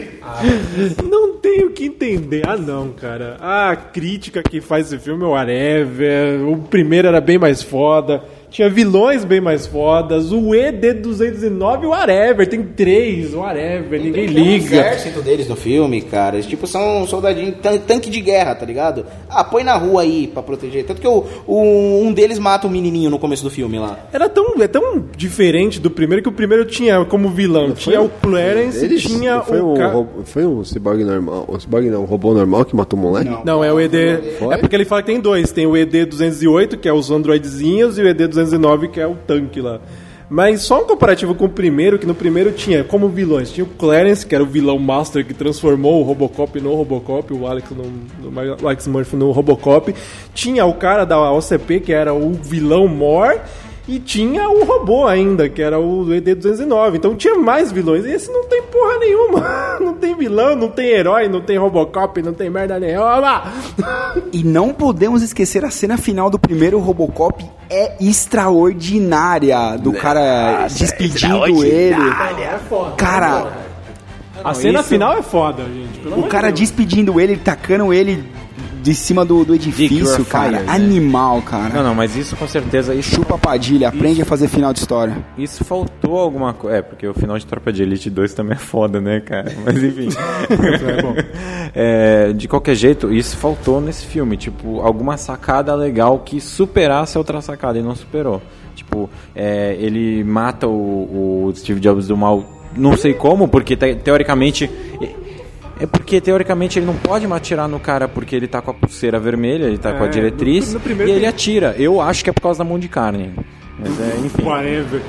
Não tenho que entender. Ah, não, cara. A crítica que faz esse filme é o whatever. O primeiro era bem mais foda. Tinha vilões bem mais fodas. O ED209, whatever. Tem três, whatever. Ninguém Tem um liga. exército deles no filme, cara. Eles, tipo, são soldadinhos, tan- tanque de guerra, tá ligado? Ah, põe na rua aí pra proteger. Tanto que o, o- um deles mata um menininho no começo do filme lá. Era tão, é tão diferente do primeiro que o primeiro tinha como vilão. tinha o Clarence, Eles- tinha foi o. um, ro- foi um cyborg normal. Um cyborg não, um robô normal que matou o moleque? Não, é o ED. É porque ele fala que tem dois. Tem o ED208, que é os androidezinhos, e o ED209, que é o tanque lá. Mas só um comparativo com o primeiro, que no primeiro tinha como vilões. Tinha o Clarence, que era o vilão master que transformou o Robocop no Robocop, o Alex, no, no- Alex Murphy no Robocop. Tinha o cara da OCP, que era o vilão Mor. E tinha o robô ainda, que era o ED209. Então tinha mais vilões. E esse não tem porra nenhuma. Não tem vilão, não tem herói, não tem Robocop, não tem merda nenhuma. E não podemos esquecer a cena final do primeiro Robocop é extraordinária. Do cara despedindo ele. Cara, A cena final é foda, gente. pelo o cara Deus. despedindo ele, tacando ele de cima do, do edifício, Fire, cara. né? Animal, cara. Não, não, mas isso com certeza, isso, Chupa Padilha, aprende a fazer final de história. isso faltou alguma coisa. É, porque o final de Tropa de Elite 2 também é foda, né, cara? Mas enfim. É, de qualquer jeito, isso faltou nesse filme. Tipo, alguma sacada legal que superasse a outra sacada e não superou. Tipo, é, ele mata o, o Steve Jobs do mal, não sei como, porque te- teoricamente. É porque teoricamente ele não pode atirar no cara porque ele tá com a pulseira vermelha, ele tá com a É, diretriz no- no e ele tem- atira. Eu acho que é por causa da mão de carne. Mas é, enfim. Whatever.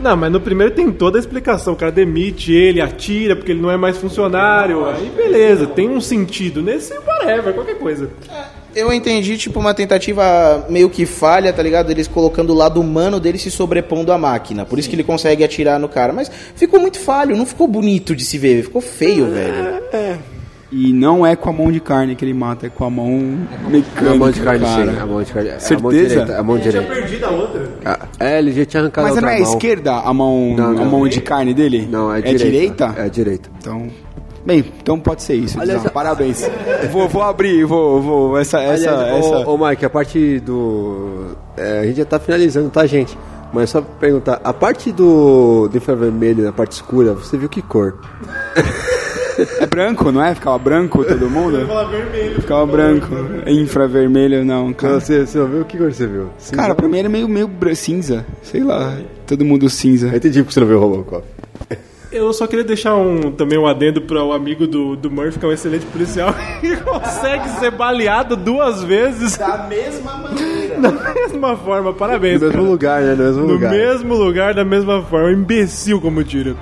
Não, mas no primeiro tem toda a explicação. O cara demite ele, atira porque ele não é mais funcionário. Aí beleza, tem um sentido. Nesse, whatever, qualquer coisa. Eu entendi, tipo, uma tentativa meio que falha, tá ligado? Eles colocando o lado humano dele se sobrepondo à máquina. Por isso que ele consegue atirar no cara. Mas ficou muito falho, não ficou bonito de se ver. Ficou feio, velho. E não é com a mão de carne que ele mata, é com a mão mecânica. a mão de carne, cara. sim. A mão de carne. é A mão Certeza? direita. A mão direita. Perdi a outra. Ah, É, ele já tinha arrancado Mas a não outra é a mão. esquerda a mão, Não, a não. mão de carne dele? Não, é, é direita. direita? É direita. Então, bem, então pode ser isso. Aliás. Parabéns. vou, vou abrir, vou, vou essa, essa, Aliás, essa. Ô, ô Mike, a parte do. é, a gente já tá finalizando, tá, gente? Mas só pra perguntar, a parte do, do infravermelho, na parte escura, você viu que cor? É branco, não é? Ficava branco todo mundo? Ficava branco. Infravermelho, não, cara. Você, você viu que cor você viu? Cara, pra mim era meio, meio cinza. Sei lá, todo mundo cinza. Eu entendi porque você não viu o Robocop. Eu só queria deixar um, também um adendo para o amigo do, do Murphy, que é um excelente policial, que consegue ser baleado duas vezes Da mesma maneira. da mesma forma. Parabéns. No mesmo cara. lugar, né? No mesmo No lugar. mesmo lugar, da mesma forma. Um imbecil como tira.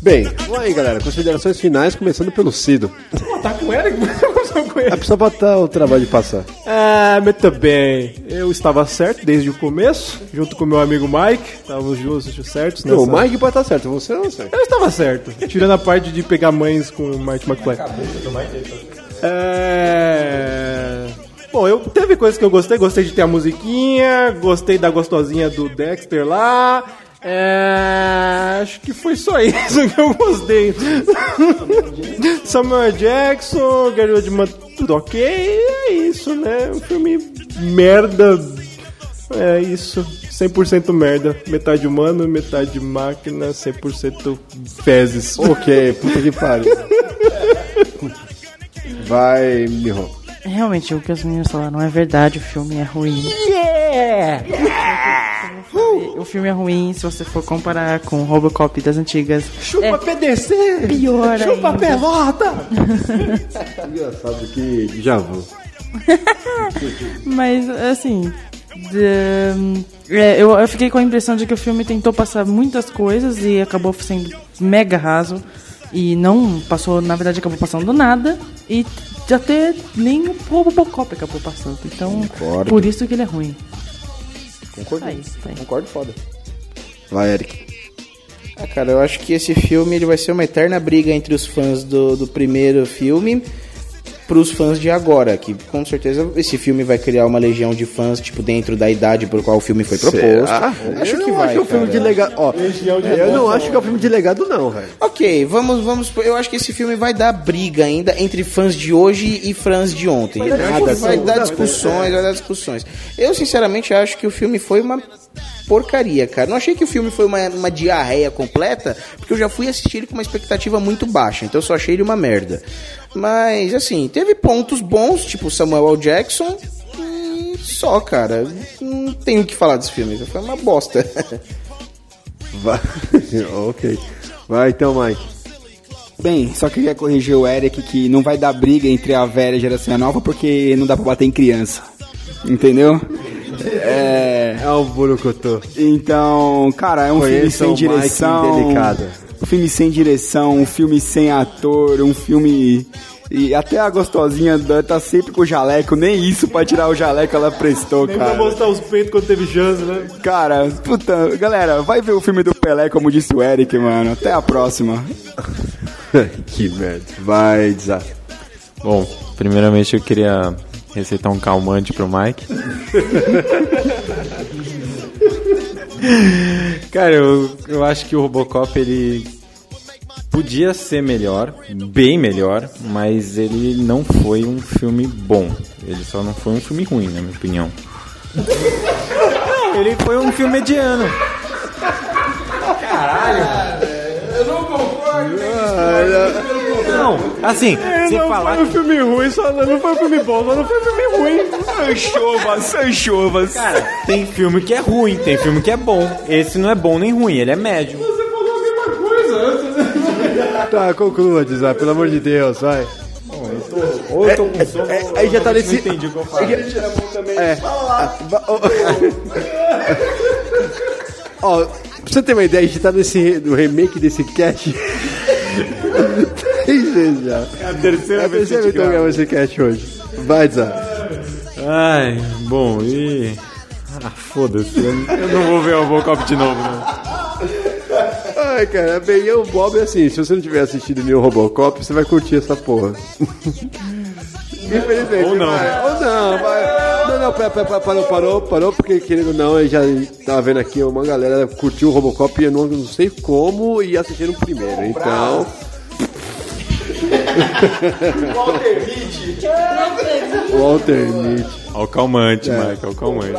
Bem, vamos aí, galera. Considerações finais, começando pelo Cido. Pô, tá com ele? Começou com ele. É só botar o trabalho de passar. Ah, muito bem. Eu estava certo desde o começo, junto com meu amigo Mike. Estávamos justos, certos nessa... Não, o Mike pode estar certo, você não certo. Eu estava certo, tirando a parte de pegar mães com o Marty McFly. É... Bom, eu teve coisas que eu gostei, gostei de ter a musiquinha, gostei da gostosinha do Dexter lá. É... Acho que foi só isso que eu gostei. Samuel Jackson, Gary Oldman, tudo ok, é isso, né? Um filme merda. É isso, 100% merda. Metade humano, metade máquina, 100% fezes. Ok, puta que pariu. Vai, Miho. Realmente, o que os meninos falaram é verdade, o filme é ruim. O filme é ruim se você for comparar com o Robocop das antigas. Chupa É PDC! pior Chupa ainda. pelota! Engraçado que já vou. Mas, assim, de- é, eu, eu fiquei com a impressão de que o filme tentou passar muitas coisas e acabou sendo mega raso. E não passou, na verdade, acabou passando nada. E até nem o Robocop acabou passando. Então, Concordo. por isso que ele é ruim. Concordo. Aí, tá aí. Concordo foda. Vai, Eric. Ah, cara, eu acho que esse filme ele vai ser uma eterna briga entre os fãs do, do primeiro filme pros fãs de agora, que com certeza esse filme vai criar uma legião de fãs, tipo, dentro da idade por qual o filme foi proposto. Será? Acho eu que não vai, acho que é um filme de legado. Ó, eu não acho que é um filme de legado, não, velho. Ok, vamos, vamos. Eu acho que esse filme vai dar briga ainda entre fãs de hoje e fãs de ontem. Vai dar Nada, vai dar discussões, vai dar discussões. Eu sinceramente acho que o filme foi uma porcaria, cara. Não achei que o filme foi uma, uma diarreia completa, porque eu já fui assistir ele com uma expectativa muito baixa, então eu só achei ele uma merda. Mas, assim, teve pontos bons, tipo Samuel L. Jackson, e só, cara. Não tenho o que falar desse filme, foi uma bosta. Vai. ok. Vai então, Mike. Bem, só queria corrigir o Eric que não vai dar briga entre a velha geração e a nova porque não dá pra bater em criança. Entendeu? É. É o Burucotô. Então, cara, é um filme sem o Mike direção. Delicado. Um filme sem direção, um filme sem ator, um filme. E até a gostosinha tá sempre com o jaleco, nem isso pra tirar o jaleco ela prestou, Nem pra cara. mostrar os peitos quando teve chance, né? Cara, puta, galera, vai ver o filme do Pelé, como disse o Eric, mano. Até a próxima. que merda. Vai, desastre. Bom, primeiramente eu queria receitar um calmante pro Mike. Cara, eu, eu acho que o Robocop ele podia ser melhor, bem melhor, mas ele não foi um filme bom. Ele só não foi um filme ruim, na minha opinião. Não, ele foi um filme mediano. Não, assim, sem falar Foi um filme ruim, só não foi um filme bom, só não foi um filme ruim. Anchovas, anchovas. Cara, tem filme que é ruim, tem filme que é bom. Esse não é bom nem ruim, ele é médio. Tá, conclua, Desastre, pelo amor de Deus, vai. Ou eu tô com sono, É, aí já tá ou eu nesse. Não entendi o que eu falei. É. Ah, va- ó. Ó, pra você ter uma ideia, a gente tá nesse no remake desse cast. Vezes já. É a terceira É a vez que eu gravo esse cast hoje. Vai, Desastre. Ai, bom, e. Ah, foda-se. Eu não vou ver o Robocop de novo, não. Ai, cara, bem, eu, Bob, é assim, se você não tiver assistido nenhum Robocop, você vai curtir essa porra. Infelizmente. Ou não. vai. Ou não, vai. Não, não, pa- pa- pa- parou, parou, parou, porque querendo ou não, eu já tava vendo aqui uma galera curtiu o Robocop e eu não, não sei como e assistiram o primeiro. Então. Walter Mitty. Olha o calmante, Mike, olha o calmante.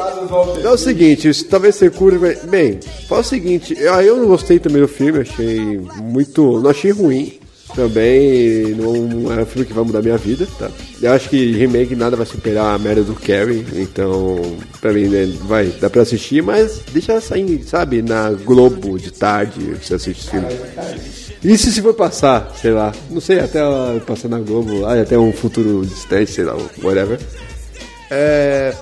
É o seguinte, isso, talvez você mas- Bem, fala o seguinte, eu, eu não gostei também do filme, achei muito. Não achei ruim. Também não é um filme que vai mudar minha vida, tá? Eu acho que remake nada vai superar a merda do Carrie, então, pra mim, né, vai, dá pra assistir, mas deixa ela sair, sabe, na Globo de tarde, você assiste esse filme. Isso se for passar, sei lá, não sei, até ela passar na Globo, ah, até um futuro distante, sei lá, whatever. É.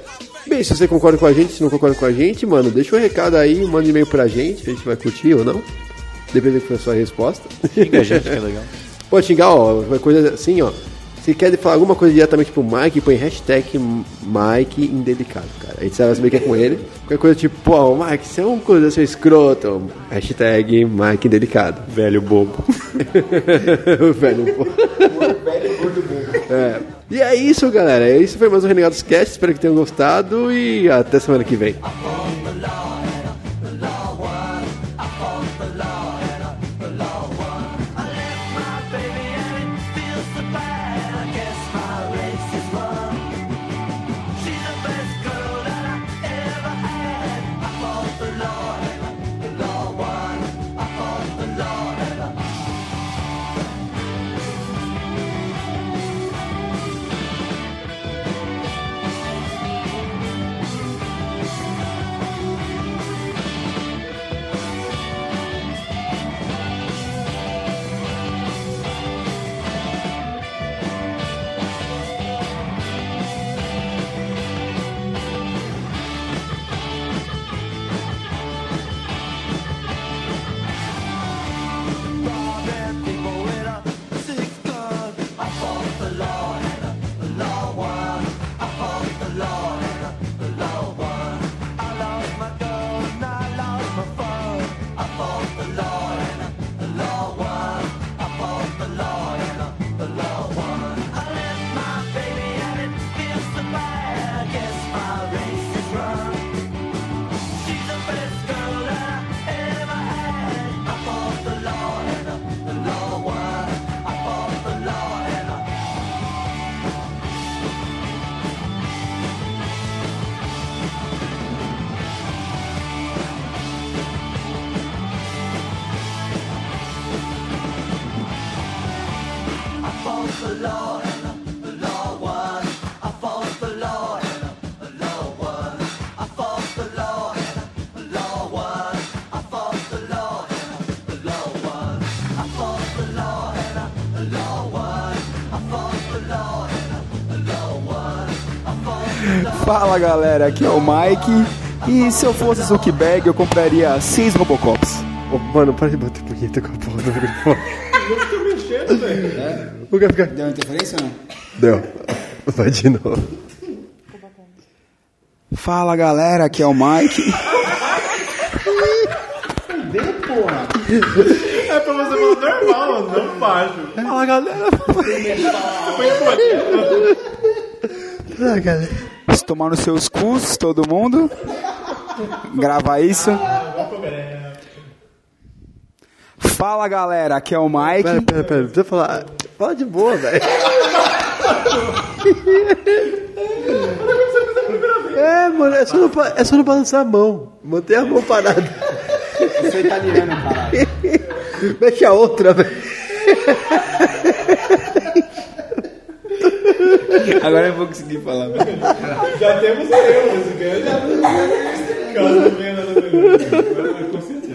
Bem, se você concorda com a gente, se não concorda com a gente, mano, deixa um recado aí, manda um e-mail pra gente, a gente vai curtir ou não. Depende da sua resposta. Xinga a gente, que é legal. Pode xingar, ó, uma coisa assim, ó. Se quer falar alguma coisa diretamente pro Mike, põe hashtag Mike Indelicado, cara. Aí você vai saber que é com ele. Qualquer coisa tipo, pô, Mike, você é um coisa seu escroto. Hashtag Mike Indelicado. Velho bobo. o velho. pô. É. E é isso, galera. Esse foi mais um Renegados Cast. Espero que tenham gostado e até semana que vem. Fala galera, aqui é o Mike. E se eu fosse Zuckerberg, eu compraria seis Robocops. Ô, mano, para de bater punheta com a porra do microfone. O que fica... Deu interferência ou não? Deu. Vai de novo. Fala galera, aqui é o Mike. É pra você falar normal, não baixo. Fala, galera. Ah, galera. Tomar nos seus cus, todo mundo. Grava isso. Fala galera, aqui é o Mike. Pera, pera, pera. Precisa falar. Fala de boa, velho. É, mano, é só, não, é só não balançar a mão. Manter a mão parada. Você é italiano, caralho. Mexe a outra, velho. Agora eu vou conseguir falar. Já temos a música. Já Caso venha. Com certeza.